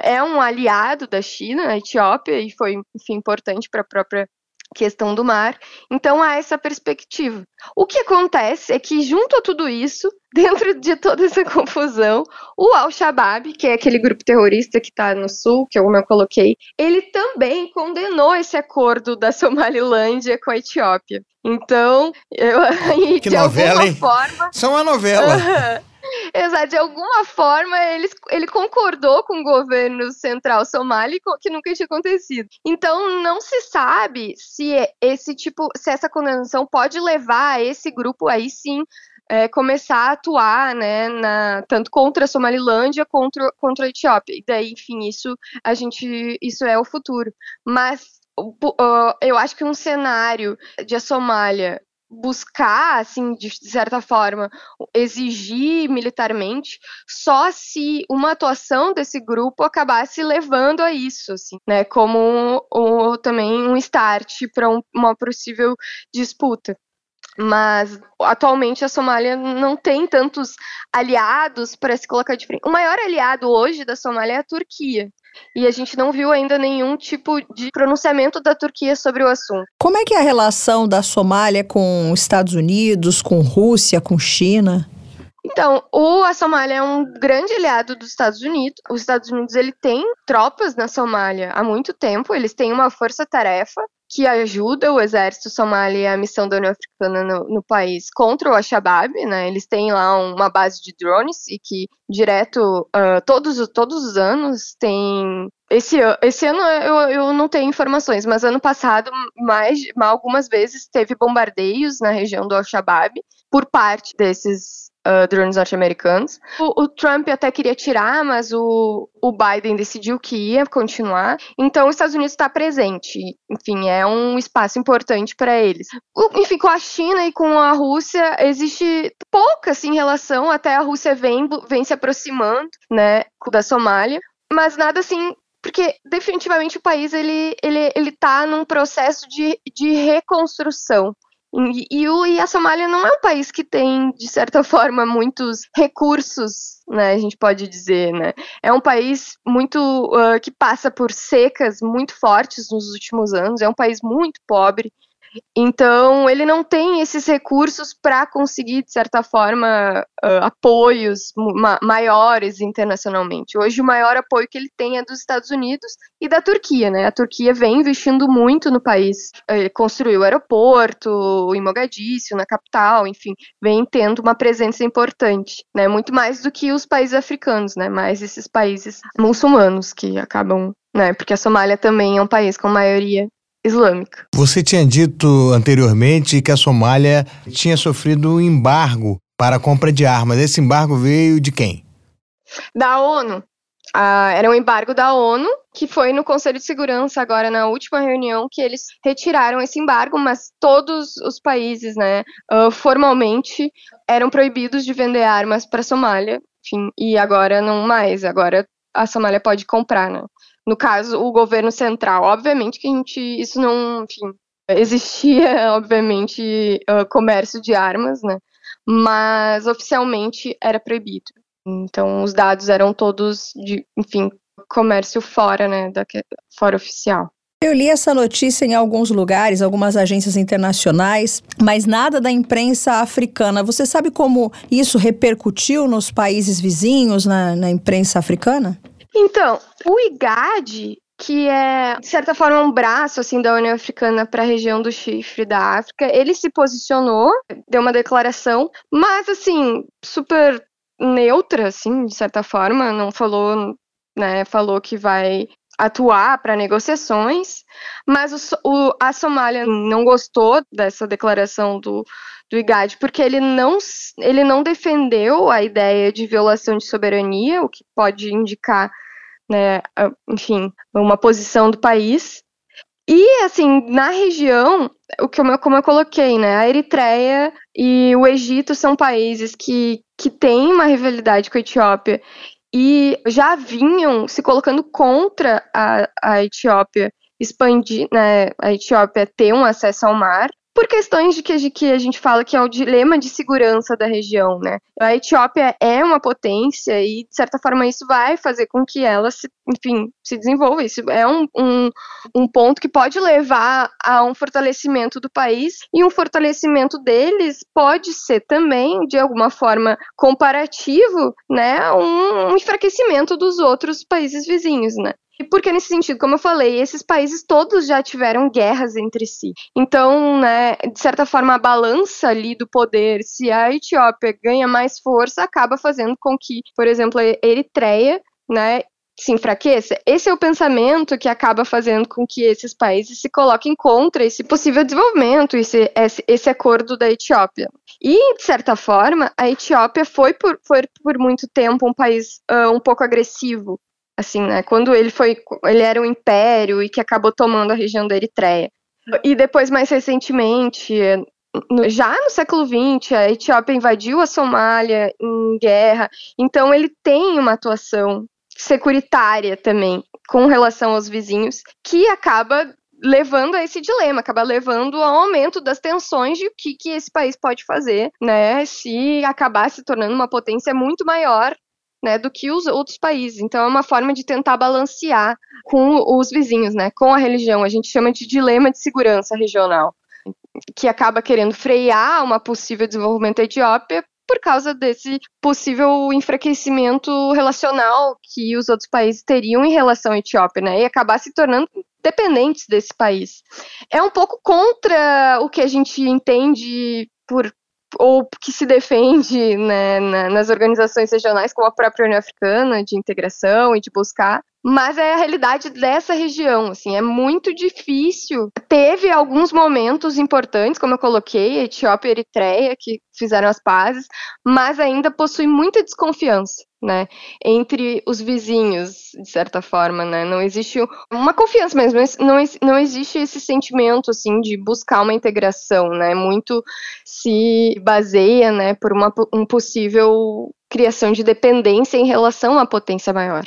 é um aliado da China, a Etiópia, e foi, enfim, importante para a própria questão do mar. Então há essa perspectiva. O que acontece é que, junto a tudo isso, [LAUGHS] dentro de toda essa confusão, o Al-Shabaab, que é aquele grupo terrorista que está no sul, que eu não coloquei, ele também condenou esse acordo da Somalilândia com a Etiópia. Então, eu, [LAUGHS] que de novela, hein? forma. Isso é uma novela. Exato, de alguma forma ele, ele concordou com o governo central somali que nunca tinha acontecido. Então não se sabe se esse tipo, se essa condenação pode levar esse grupo aí sim é, começar a atuar, né, na, tanto contra a Somalilândia contra, contra a Etiópia. E daí, enfim, isso a gente, isso é o futuro. Mas eu acho que um cenário de a Somália buscar, assim, de certa forma, exigir militarmente, só se uma atuação desse grupo acabasse levando a isso, assim, né, como um, também um start para um, uma possível disputa. Mas atualmente a Somália não tem tantos aliados para se colocar de frente. O maior aliado hoje da Somália é a Turquia e a gente não viu ainda nenhum tipo de pronunciamento da Turquia sobre o assunto. Como é que é a relação da Somália com os Estados Unidos, com Rússia, com China? Então, o, a Somália é um grande aliado dos Estados Unidos. Os Estados Unidos ele tem tropas na Somália há muito tempo, eles têm uma força-tarefa que ajuda o exército somali e a missão da União Africana no, no, país contra o Al-Shabaab, né? Eles têm lá uma base de drones e que direto uh, todos, todos os anos tem esse, esse ano eu, eu não tenho informações, mas ano passado mais algumas vezes teve bombardeios na região do Al-Shabaab por parte desses uh, drones norte-americanos. O, o, Trump até queria tirar, mas o, o Biden decidiu que ia continuar. Então, os Estados Unidos está presente. Enfim, é um espaço importante para eles. O, enfim, com a China e com a Rússia existe pouca assim, relação. Até a Rússia vem, vem se aproximando, né, da Somália. Mas nada assim porque definitivamente o país ele ele ele está num processo de, de reconstrução e, e, e a Somália não é um país que tem, de certa [LAUGHS] forma, muitos recursos, né, a gente pode dizer, né? É um país muito uh, que passa por secas muito fortes nos últimos anos, é um país muito pobre, então, ele não tem esses recursos para conseguir, de certa forma, uh, apoios ma maiores internacionalmente. Hoje, o maior apoio que ele tem é dos Estados Unidos e da Turquia, né? A Turquia vem investindo muito no país, construiu o aeroporto em Mogadíscio, na capital, enfim, vem tendo uma presença importante, né? Muito mais do que os países africanos, né? Mais esses países muçulmanos que acabam né? Porque a Somália também é um país com maioria islâmica. Você tinha dito anteriormente que a Somália tinha sofrido um embargo para a compra de armas. Esse embargo veio de quem? Da ONU. Ah, era um embargo da ONU, que foi no Conselho de Segurança agora na última reunião que eles retiraram esse embargo, mas todos os países, né, uh, formalmente eram proibidos de vender armas para a Somália, enfim, e agora não mais, agora a Somália pode comprar, né no caso, o governo central. Obviamente que a gente, isso não, enfim, existia, [LAUGHS] obviamente, comércio de armas, né? Mas oficialmente era proibido. Então, os dados eram todos de, enfim, comércio fora, né, da, fora oficial. Eu li essa notícia em alguns lugares, algumas agências internacionais, mas nada da imprensa africana. Você sabe como isso repercutiu nos países vizinhos, na, na imprensa africana? Então, o IGAD, que é, de certa forma, um braço assim da União Africana para a região do Chifre da África, ele se posicionou, deu uma declaração, mas assim, super neutra, assim, de certa forma, não falou, né, falou que vai atuar para negociações, mas o, o, a Somália não gostou dessa declaração do, do IGAD porque ele não, ele não defendeu a ideia de violação de soberania, o que pode indicar, né, enfim, uma posição do país. E, assim, na região, o que eu, como eu coloquei, né, a Eritreia e o Egito são países que, que têm uma rivalidade com a Etiópia e já vinham se colocando contra a, a Etiópia expandir, né, a Etiópia ter um acesso ao mar por questões de que, de que a gente fala que é o dilema de segurança da região, né? A Etiópia é uma potência e, de certa forma, isso vai fazer com que ela, se, enfim, se desenvolva. Isso é um, um, um ponto que pode levar a um fortalecimento do país e um fortalecimento deles pode ser também, de alguma forma, comparativo, né, um, enfraquecimento dos outros países vizinhos, né? E porque nesse sentido, como eu falei, esses países todos já tiveram guerras entre si. Então, né, de certa forma, a balança ali do poder, se a Etiópia ganha mais força, acaba fazendo com que, por exemplo, a Eritreia, né, se enfraqueça. Esse é o pensamento que acaba fazendo com que esses países se coloquem contra esse possível desenvolvimento, esse, esse, esse acordo da Etiópia. E, de certa forma, a Etiópia foi por, foi por muito tempo um país uh, um pouco agressivo assim, né? Quando ele foi, ele era um império e que acabou tomando a região da Eritreia. E depois, mais recentemente, no, já no século XX, a Etiópia invadiu a Somália em guerra, então ele tem uma atuação securitária também com relação aos vizinhos, que acaba levando a esse dilema, acaba levando ao aumento das tensões de o que, que esse país pode fazer, né, se acabar se tornando uma potência muito maior né, do que os outros países. Então é uma forma de tentar balancear com os vizinhos, né, com a religião. A gente chama de dilema de segurança regional, que acaba querendo frear uma possível desenvolvimento da Etiópia por causa desse possível enfraquecimento relacional que os outros países teriam em relação à Etiópia, né, e acabar se tornando dependentes desse país. É um pouco contra o que a gente entende por ou que se defende né, nas organizações regionais, como a própria União Africana, de integração e de buscar mas é a realidade dessa região, assim, é muito difícil. Teve alguns momentos importantes, como eu coloquei, Etiópia e Eritreia, que fizeram as pazes, mas ainda possui muita desconfiança, né, entre os vizinhos, de certa forma, né, não existe uma confiança mesmo, não, não existe esse sentimento, assim, de buscar uma integração, né, muito se baseia, né, por uma um possível criação de dependência em relação à potência maior.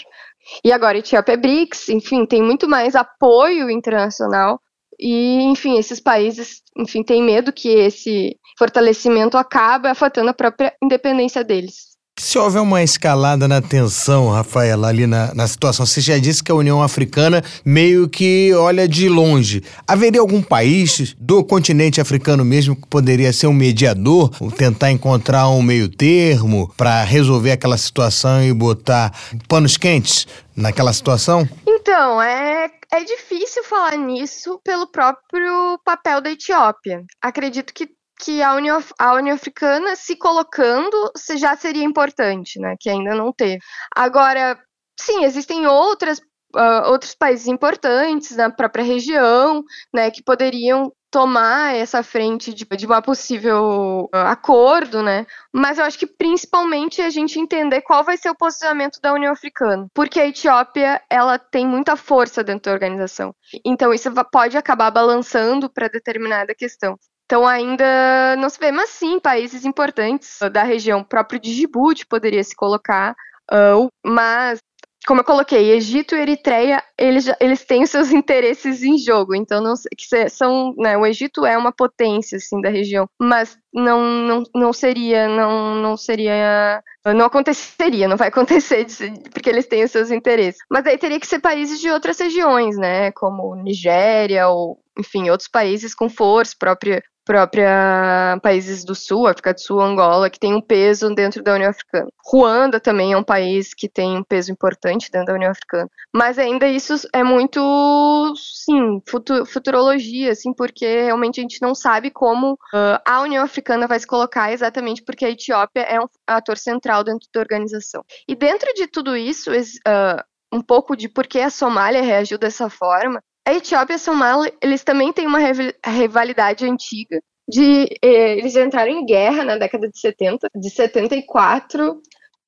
E agora Etiópia é BRICS, enfim, tem muito mais apoio internacional e, enfim, esses países, enfim, têm medo que esse fortalecimento acabe afetando a própria independência deles. Se houver uma escalada na tensão, Rafaela, ali na, na situação, você já disse que a União Africana meio que olha de longe. Haveria algum país do continente africano mesmo que poderia ser um mediador, tentar encontrar um meio termo para resolver aquela situação e botar panos quentes naquela situação? Então, é, é difícil falar nisso pelo próprio papel da Etiópia. Acredito que que a União, a União Africana se colocando já seria importante, né? Que ainda não teve. Agora, sim, existem outras, uh, outros países importantes na própria região, né? Que poderiam tomar essa frente de, de uma possível uh, acordo, né? Mas eu acho que principalmente a gente entender qual vai ser o posicionamento da União Africana, porque a Etiópia ela tem muita força dentro da organização. Então isso pode acabar balançando para determinada questão. Então ainda não se vê, mas sim, países importantes da região, próprio Djibouti poderia se colocar, uh, mas como eu coloquei, Egito e Eritreia, eles, eles têm os seus [LAUGHS] interesses em jogo, então não que são, né, o Egito é uma potência assim da região, mas não, não, não seria, não, não seria, não aconteceria, não vai acontecer porque eles têm os seus interesses. Mas aí teria que ser países de outras regiões, né, como Nigéria ou enfim, outros países com força, própria própria países do Sul, África do Sul, Angola, que tem um peso dentro da União Africana. Ruanda também é um país que tem um peso importante dentro da União Africana. Mas ainda isso é muito, sim, futurologia, assim, porque realmente a gente não sabe como uh, a União Africana vai se colocar exatamente porque a Etiópia é um ator central dentro da organização. E dentro de tudo isso, uh, um pouco de por que a Somália reagiu dessa forma, a Etiópia e Somália, eles também têm uma rivalidade antiga. De, eh, eles entraram em guerra na década de 70, de 74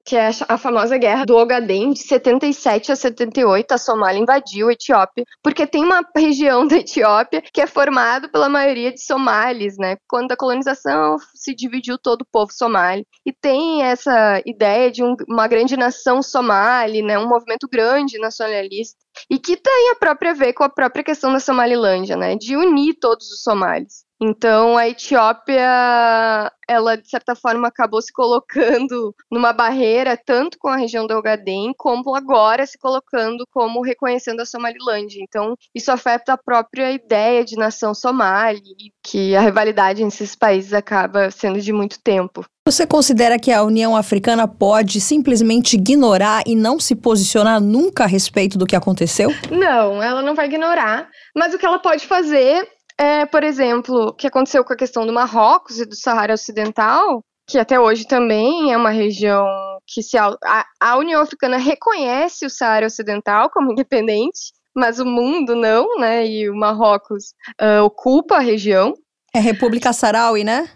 que é a famosa guerra do Ogaden, de 77 a 78, a Somália invadiu a Etiópia, porque tem uma [LAUGHS] região da Etiópia que é formada pela maioria de somalis, né? Quando a colonização se dividiu todo o povo somali. E tem essa ideia de um, uma grande nação somali, né? Um movimento grande nacionalista. E que tem a própria ver com a própria questão da Somalilândia, né? De unir todos os somalis. Então a Etiópia, ela de certa forma acabou se colocando numa barreira tanto com a região do Ogaden, como agora se colocando como reconhecendo a Somalilândia. Então isso afeta a própria ideia de nação somali, que a rivalidade entre esses países acaba sendo de muito tempo. Você considera que a União Africana pode simplesmente ignorar e não se posicionar nunca a respeito do que aconteceu? Não, ela não vai ignorar, mas o que ela pode fazer é, por exemplo, o que aconteceu com a questão do Marrocos e do Saara Ocidental, que até hoje também é uma região que se a, a União Africana reconhece o Saara Ocidental como [LAUGHS] independente, mas o mundo não, né? E o Marrocos uh, ocupa a região. É República Sahraui, né?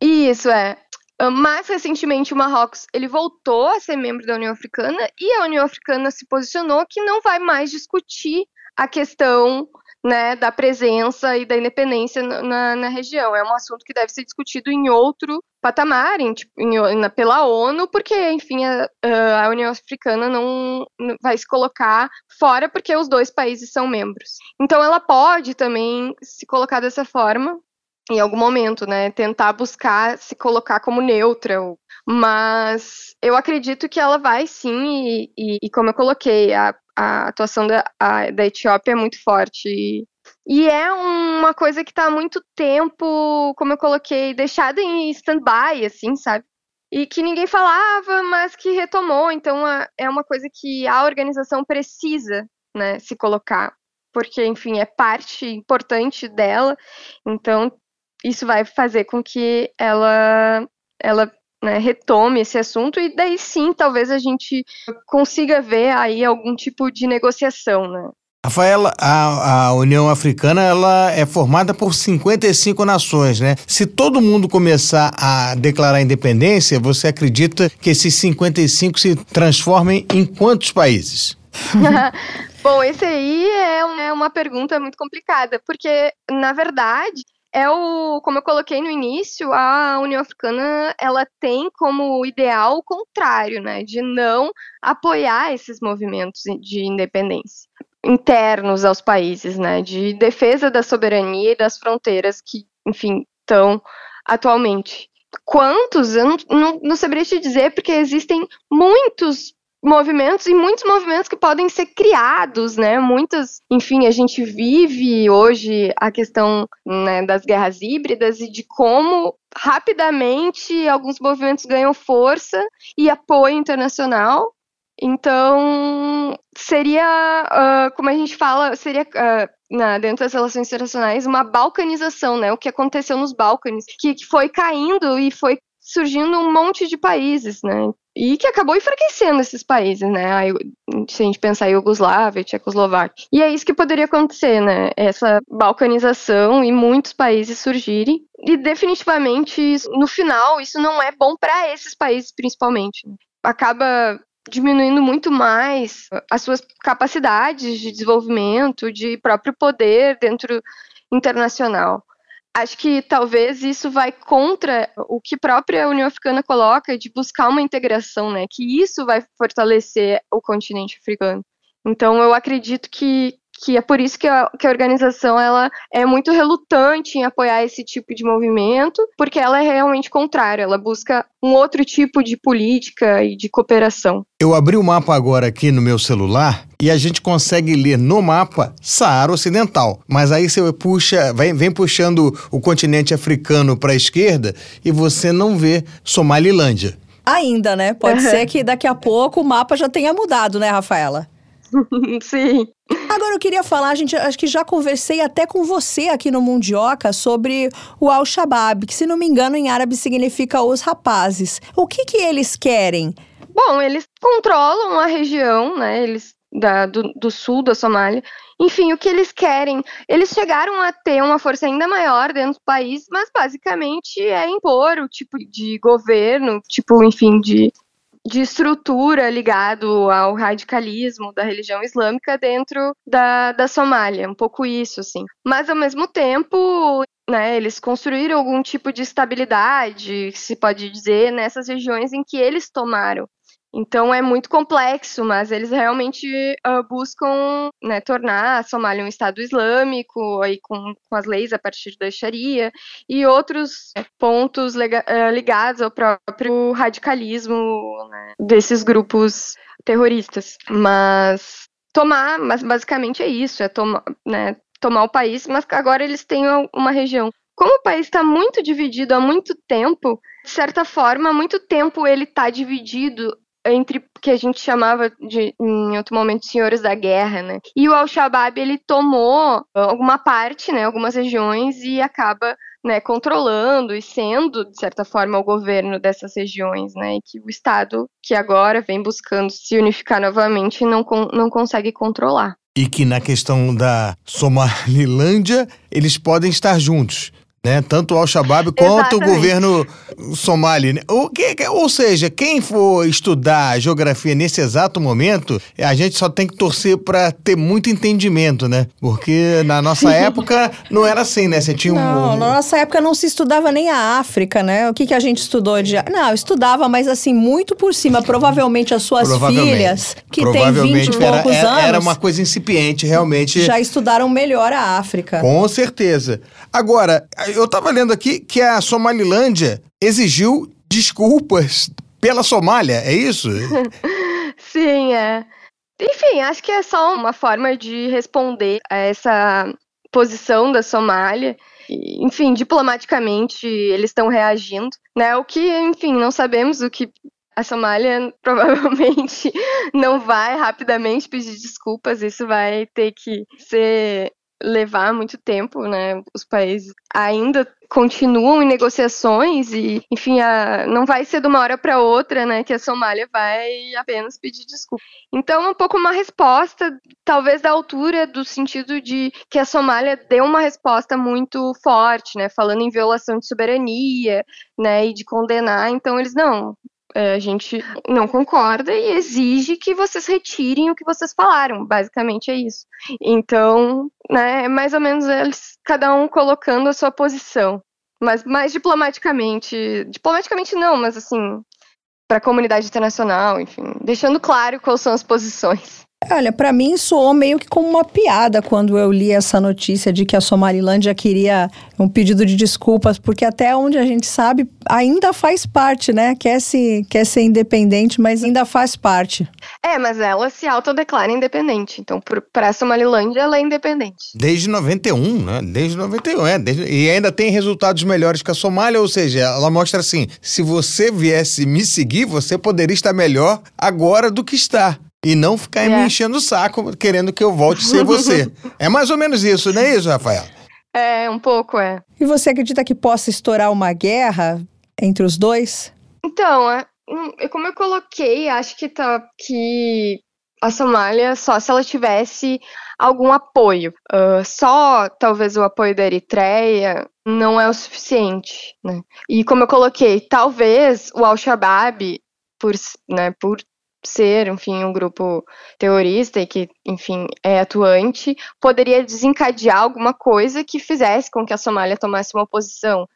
Isso é. Uh, mais recentemente, o Marrocos ele voltou a ser membro da União Africana e a União Africana se posicionou que não vai mais discutir a questão né, da presença e da independência na, na, região. É um assunto que deve ser discutido em outro patamar, em, tipo, em, na, pela ONU, porque, enfim, a, a, União Africana não, vai se colocar fora porque os dois países são membros. Então, ela pode também se colocar dessa forma, em algum momento, né, tentar buscar se colocar como neutra, mas eu acredito que ela vai sim, e, e, e como eu coloquei, a a atuação da, a, da Etiópia é muito forte. E, e é uma coisa que está há muito tempo, como eu coloquei, deixada em stand-by, assim, sabe? E que ninguém falava, mas que retomou. Então a, é uma coisa que a organização precisa né, se colocar. Porque, enfim, é parte importante dela. Então, isso vai fazer com que ela, ela né, retome esse assunto e daí sim talvez a gente consiga ver aí algum tipo de negociação, né? Rafaela, a, a, União Africana ela é formada por 55 nações, né? Se todo mundo começar a declarar independência, você acredita que esses 55 se transformem em quantos países? [LAUGHS] Bom, esse aí é, é uma pergunta muito complicada, porque, na verdade, é o, como eu coloquei no início, a União Africana ela tem como ideal o contrário, né, de não apoiar esses movimentos de independência internos aos países, né, de defesa da soberania e das fronteiras que, enfim, estão atualmente. Quantos? Eu não, não, não saberia te dizer, porque existem muitos movimentos e muitos movimentos que podem ser criados, né? Muitas, enfim, a gente vive hoje a questão né, das guerras híbridas e de como rapidamente alguns movimentos ganham força e apoio internacional. Então, seria, uh, como a gente fala, seria uh, na, dentro das relações internacionais uma balcanização, né? O que aconteceu nos Balcãs, que, que foi caindo e foi surgindo um monte de países, né? E que acabou enfraquecendo esses países, né? se a gente pensar em Iugoslávia, Tchecoslováquia. E é isso que poderia acontecer, né? Essa balcanização e muitos países surgirem. E definitivamente, no final, isso não é bom para esses países, principalmente. Acaba diminuindo muito mais as suas capacidades de desenvolvimento, de próprio poder dentro internacional acho que talvez isso vai contra o que a própria União Africana coloca de buscar uma integração, né? Que isso vai fortalecer o continente africano. Então eu acredito que, que é por isso que a, que a organização ela é muito relutante em apoiar esse tipo de movimento, porque ela é realmente contrária, ela busca um outro tipo de política e de cooperação. Eu abri o mapa agora aqui no meu celular e a gente consegue ler no mapa Saara Ocidental. Mas aí você puxa, vem, vem puxando o continente africano para a esquerda e você não vê Somalilândia. Ainda, né? Pode uhum. [LAUGHS] ser que daqui a pouco o mapa já tenha mudado, né, Rafaela? [LAUGHS] Sim. Agora eu queria falar, gente, acho que já conversei até com você aqui no Mundioca sobre o Al-Shabaab, que se não me engano em árabe significa os rapazes. O que que eles querem? Bom, eles controlam a região, né? Eles da, do, do, sul da Somália. Enfim, o que eles querem? Eles chegaram a ter uma força ainda maior dentro do país, mas basicamente é impor o tipo de governo, tipo, enfim, de, de estrutura ligado ao radicalismo da religião islâmica dentro da, da Somália, um pouco isso, assim. Mas ao mesmo tempo, né, eles construíram algum tipo de estabilidade, se pode dizer, nessas regiões em que eles tomaram. Então é muito complexo, mas eles realmente uh, buscam né, tornar a Somália um Estado Islâmico, aí com, com as leis a partir da Sharia, e outros né, pontos uh, ligados ao próprio radicalismo né, desses grupos terroristas. Mas tomar, mas basicamente é isso, é tomar, né, tomar o país, mas agora eles têm uma região. Como o país está muito dividido há muito tempo, de certa forma, há muito tempo ele está dividido entre que a gente chamava de em outro momento senhores da guerra, né? E o Al-Shabaab ele tomou alguma parte, né, algumas regiões e acaba né, controlando e sendo, de certa forma, o governo dessas regiões, né, e que o Estado, que agora vem buscando se unificar novamente, não, não consegue controlar. E que na questão da Somalilândia, eles podem estar juntos né? Tanto o Al-Shabaab quanto o governo somali. Né? O que, ou seja, quem for estudar geografia nesse exato momento, a gente só tem que torcer para ter muito entendimento, né? Porque na nossa época não era assim, né? Você tinha um. Não, na nossa época não se estudava nem a África, né? O que, que a gente estudou de. Não, estudava, mas assim, muito por cima. Provavelmente as suas filhas, que têm 20 e poucos era, anos. Era uma coisa incipiente, realmente. Já estudaram melhor a África. Com certeza. Agora, eu estava lendo aqui que a Somalilândia exigiu desculpas pela Somália, é isso? [LAUGHS] Sim, é. Enfim, acho que é só uma forma de responder a essa posição da Somália. Enfim, diplomaticamente eles estão reagindo, né? O que, enfim, não sabemos o que a Somália [LAUGHS] provavelmente não vai rapidamente pedir desculpas, isso vai ter que ser levar muito tempo, né? Os países ainda continuam em negociações e, enfim, a, não vai ser de uma hora para outra, né, que a Somália vai apenas pedir desculpa. Então, um pouco uma resposta, talvez da altura do sentido de que a Somália deu uma resposta muito forte, né, falando em violação de soberania, né, e de condenar. Então, eles não, a gente não concorda e exige que vocês retirem o que vocês falaram. Basicamente é isso. Então, né, é mais ou menos eles, cada um colocando a sua posição. Mas mais diplomaticamente. Diplomaticamente não, mas assim, para a comunidade internacional, enfim, deixando claro quais são as posições. Olha, para mim soou meio que como uma piada quando eu li essa notícia de que a Somalilândia queria um pedido de desculpas, porque até onde a gente sabe ainda faz parte, né? Quer, se, quer ser independente, mas ainda faz parte. É, mas ela se autodeclara independente. Então, para a Somalilândia, ela é independente. Desde 91, né? Desde 91, é. Desde, e ainda tem resultados melhores que a Somália, ou seja, ela mostra assim: se você viesse me seguir, você poderia estar melhor agora do que está. E não ficar é. me enchendo o saco querendo que eu volte a ser [LAUGHS] você. é mais ou menos isso, não é isso, Rafael? É, um pouco, é. E você acredita que possa estourar uma guerra entre os dois? Então, é, hum, como eu coloquei, acho que tá que a Somália só se ela tivesse algum apoio. Uh, só talvez o apoio da Eritreia não é o suficiente, né? E como eu coloquei, talvez o Al-Shabaab, por, né, por ser, enfim, um grupo terrorista e que, enfim, é atuante, poderia desencadear alguma coisa que fizesse com que a Somália tomasse uma posição.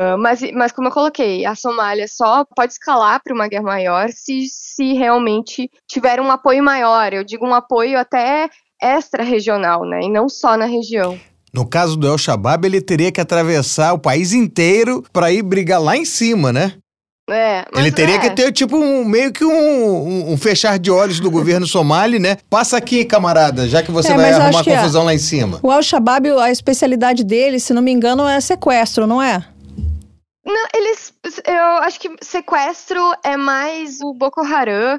Uh, mas, mas, como eu coloquei, a Somália só pode escalar para uma guerra maior se, se realmente tiver um apoio maior. Eu digo um apoio até extra-regional, né? E não só na região. No caso do El Shabab, ele teria que atravessar o país inteiro para ir brigar lá em cima, né? É, ele teria é. que ter, tipo, um, meio que um, um, um, fechar de olhos do governo somali, né? Passa aqui, camarada, já que você é, vai arrumar confusão lá em cima. O Al-Shabaab, a especialidade dele, se não me engano, é sequestro, não é? Não, eles. Eu acho que sequestro é mais o Boko Haram,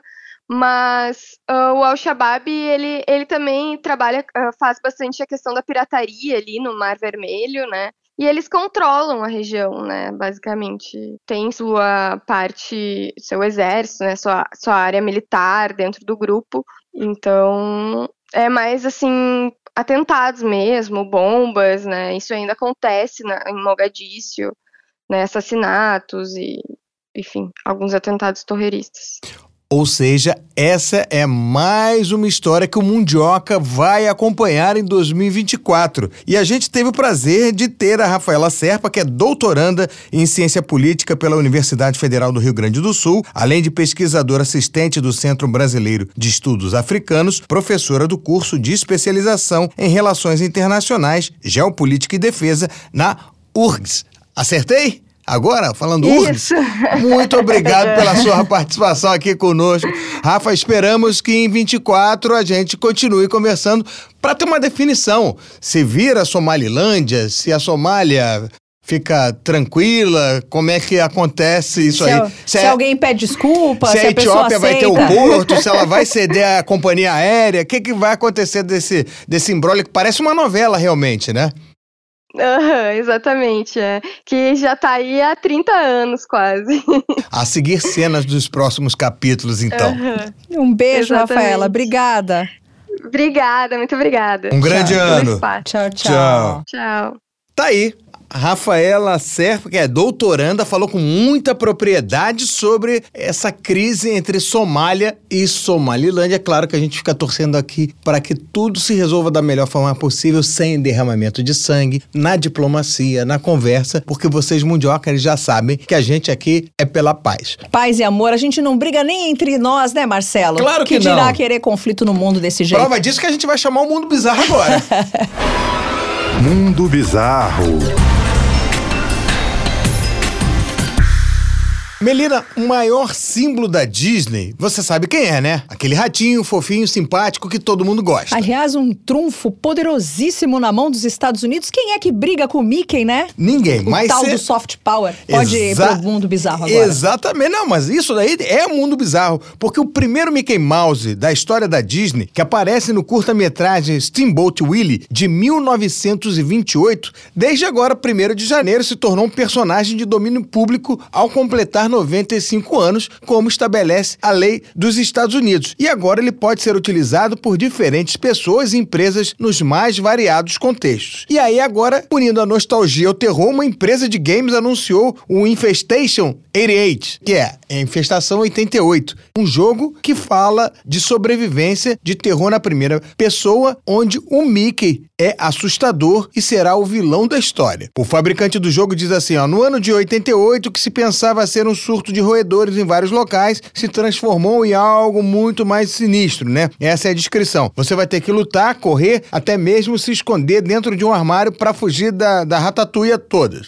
mas uh, o Al-Shabaab, ele, ele também trabalha, uh, faz bastante a questão da pirataria ali no Mar Vermelho, né? E eles controlam a região, né? Basicamente. Tem sua parte, seu exército, né? Sua, sua área militar dentro do grupo. Então, é mais assim, atentados mesmo, bombas, né? Isso ainda acontece na, em Mogadíscio, né? Assassinatos e, enfim, alguns atentados terroristas. Ou seja, essa é mais uma história que o Mundioca vai acompanhar em 2024. E a gente teve o prazer de ter a Rafaela Serpa, que é doutoranda em ciência política pela Universidade Federal do Rio Grande do Sul, além de pesquisadora assistente do Centro Brasileiro de Estudos Africanos, professora do curso de especialização em Relações Internacionais, Geopolítica e Defesa na URGS. Acertei? Agora, falando Isso. [LAUGHS] Muito obrigado pela sua participação aqui conosco. Rafa, esperamos que em 24 a gente continue conversando para ter uma definição. Se vira a Somalilândia, se a Somália fica tranquila? Como é que acontece isso se aí? Se, se é, alguém pede desculpa, se, se a, a Etiópia vai ter o porto, se ela vai [LAUGHS] ceder a companhia aérea, o que, que vai acontecer desse, desse embrólio que parece uma novela realmente, né? Uhum, exatamente, é. Que já tá aí há 30 anos quase. [LAUGHS] A seguir cenas dos próximos capítulos, então. Uhum. Um beijo, Exatamente. Rafaela. Obrigada. Obrigada, muito obrigada. Um grande Tchau. ano. Tchau, tchau. Tchau. Tchau. Tá aí. Rafaela Serpa, que é doutoranda, falou com muita propriedade sobre essa crise entre Somália e Somalilândia. É claro que a gente fica torcendo aqui para que tudo se resolva da melhor forma possível, sem derramamento de sangue, na diplomacia, na conversa, porque vocês mundiocas já sabem que a gente aqui é pela paz. Paz e amor, a gente não briga nem entre nós, né, Marcelo? Claro que que dirá não. querer conflito no mundo desse jeito. Prova disso que a gente vai chamar o mundo bizarro agora. [LAUGHS] Mundo Bizarro. Melina, o maior símbolo da Disney, você sabe quem é, né? Aquele ratinho fofinho, simpático que todo mundo gosta. Aliás, um trunfo poderosíssimo na mão dos Estados Unidos. Quem é que briga com o Mickey, né? Ninguém, O mas tal cê- do soft power. Pode ir Exa- pro mundo bizarro agora. Exatamente, não, mas isso daí é o mundo bizarro, porque o primeiro Mickey Mouse da história da Disney, que aparece no curta-metragem Steamboat Willie de 1928, desde agora, 1 de janeiro, se tornou um personagem de domínio público ao completar 95 anos, como estabelece a lei dos Estados Unidos. E agora ele pode ser utilizado por diferentes pessoas e empresas nos mais variados contextos. E aí agora, unindo a nostalgia ao terror, uma empresa de games anunciou o Infestation 88, que é a Infestação 88, um jogo que fala de sobrevivência de terror na primeira pessoa, onde o Mickey é assustador e será o vilão da história. O fabricante do jogo diz assim, ó, no ano de 88, o que se pensava ser um surto de roedores em vários locais se transformou em algo muito mais sinistro, né? Essa é a descrição. Você vai ter que lutar, correr, até mesmo se esconder dentro de um armário para fugir da, da ratatouille.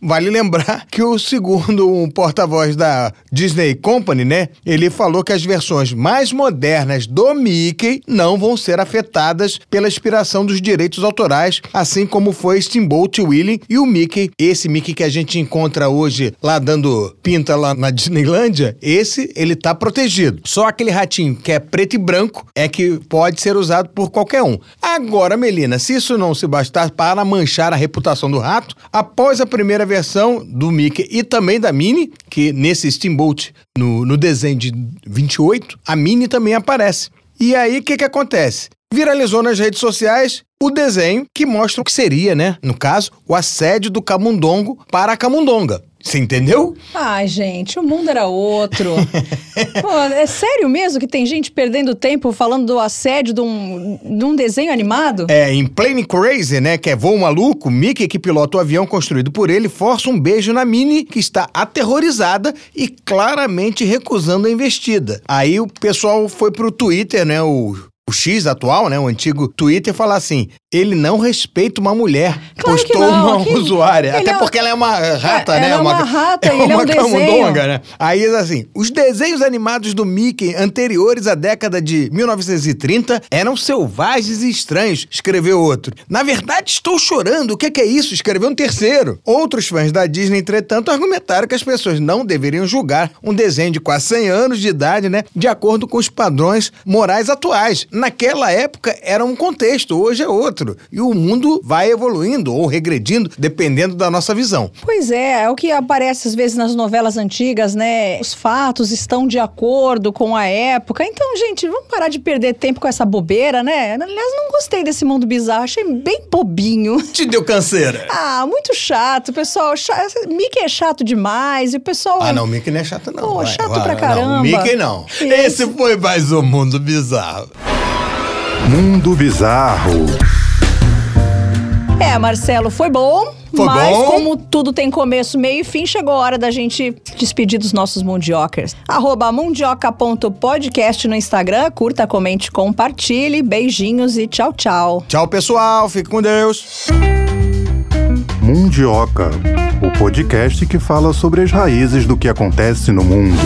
Vale lembrar que o segundo um porta-voz da Disney Company, né? Ele falou que as versões mais modernas do Mickey não vão ser afetadas pela expiração dos direitos autorais, assim como foi Steamboat Willie e o Mickey, esse Mickey que a gente encontra hoje lá dando pinta lá na [LAUGHS] Disneylândia, esse ele tá protegido. Só aquele ratinho que é preto e branco é que pode ser usado por qualquer um. Agora, Melina, se isso não se bastar para manchar a reputação do rato, após a primeira versão do Mickey e também da Minnie, que nesse Steamboat, no, no desenho de 28, a Minnie também aparece. E aí, o que que acontece? Viralizou nas redes sociais o desenho que mostra o que seria, né? No caso, o assédio do camundongo para a camundonga. Você entendeu? Ai, gente, o mundo era outro. [LAUGHS] Pô, é sério mesmo que tem gente perdendo tempo falando do assédio de um, de um desenho animado? É, em Plane Crazy, né, que é voo maluco, Mickey, que pilota o avião construído por ele, força um beijo na Minnie, que está aterrorizada e claramente recusando a investida. Aí o pessoal foi pro Twitter, né, o, o X atual, né, o antigo Twitter, falar assim: ele não respeita uma mulher. Claro que postou uma que- usuária. ele Até é- porque ela é uma rata, É, né? [LAUGHS] ela é uma rata e ele é um uma desenho. camundonga, né? Aí assim, os desenhos animados do Mickey anteriores à década de 1930 eram selvagens e estranhos, escreveu outro. Na verdade, estou chorando. O que é, que é isso? Escreveu um terceiro. Outros fãs da Disney, entretanto, argumentaram que as pessoas não deveriam julgar um desenho de quase 100 anos de idade, né? De acordo com os padrões morais atuais. Naquela época era um contexto, hoje é outro. E o mundo vai evoluindo ou regredindo, dependendo da nossa visão. Pois é, é o que aparece às vezes nas novelas antigas, né? Os fatos estão de acordo com a época. Então, gente, vamos parar de perder tempo com essa bobeira, né? Aliás, não gostei desse mundo bizarro, achei bem bobinho. [LAUGHS] Te deu canseira. Ah, muito chato, pessoal. Mickey é chato demais e o pessoal. Ah, não, o Mickey não é chato, não. Pô, vai, chato vai, pra não, caramba. o Mickey não. Esse- Esse foi mais um mundo bizarro. Mundo Bizarro. É, Marcelo, foi bom. Foi mas bom. como tudo tem começo, meio e fim, chegou a hora da gente despedir dos nossos mundiocers. Arroba mundioca.podcast no Instagram. Curta, comente, compartilhe. Beijinhos e tchau, tchau. Tchau, pessoal. Fique com Deus. Mundioca, o podcast que fala sobre as raízes do que acontece no mundo.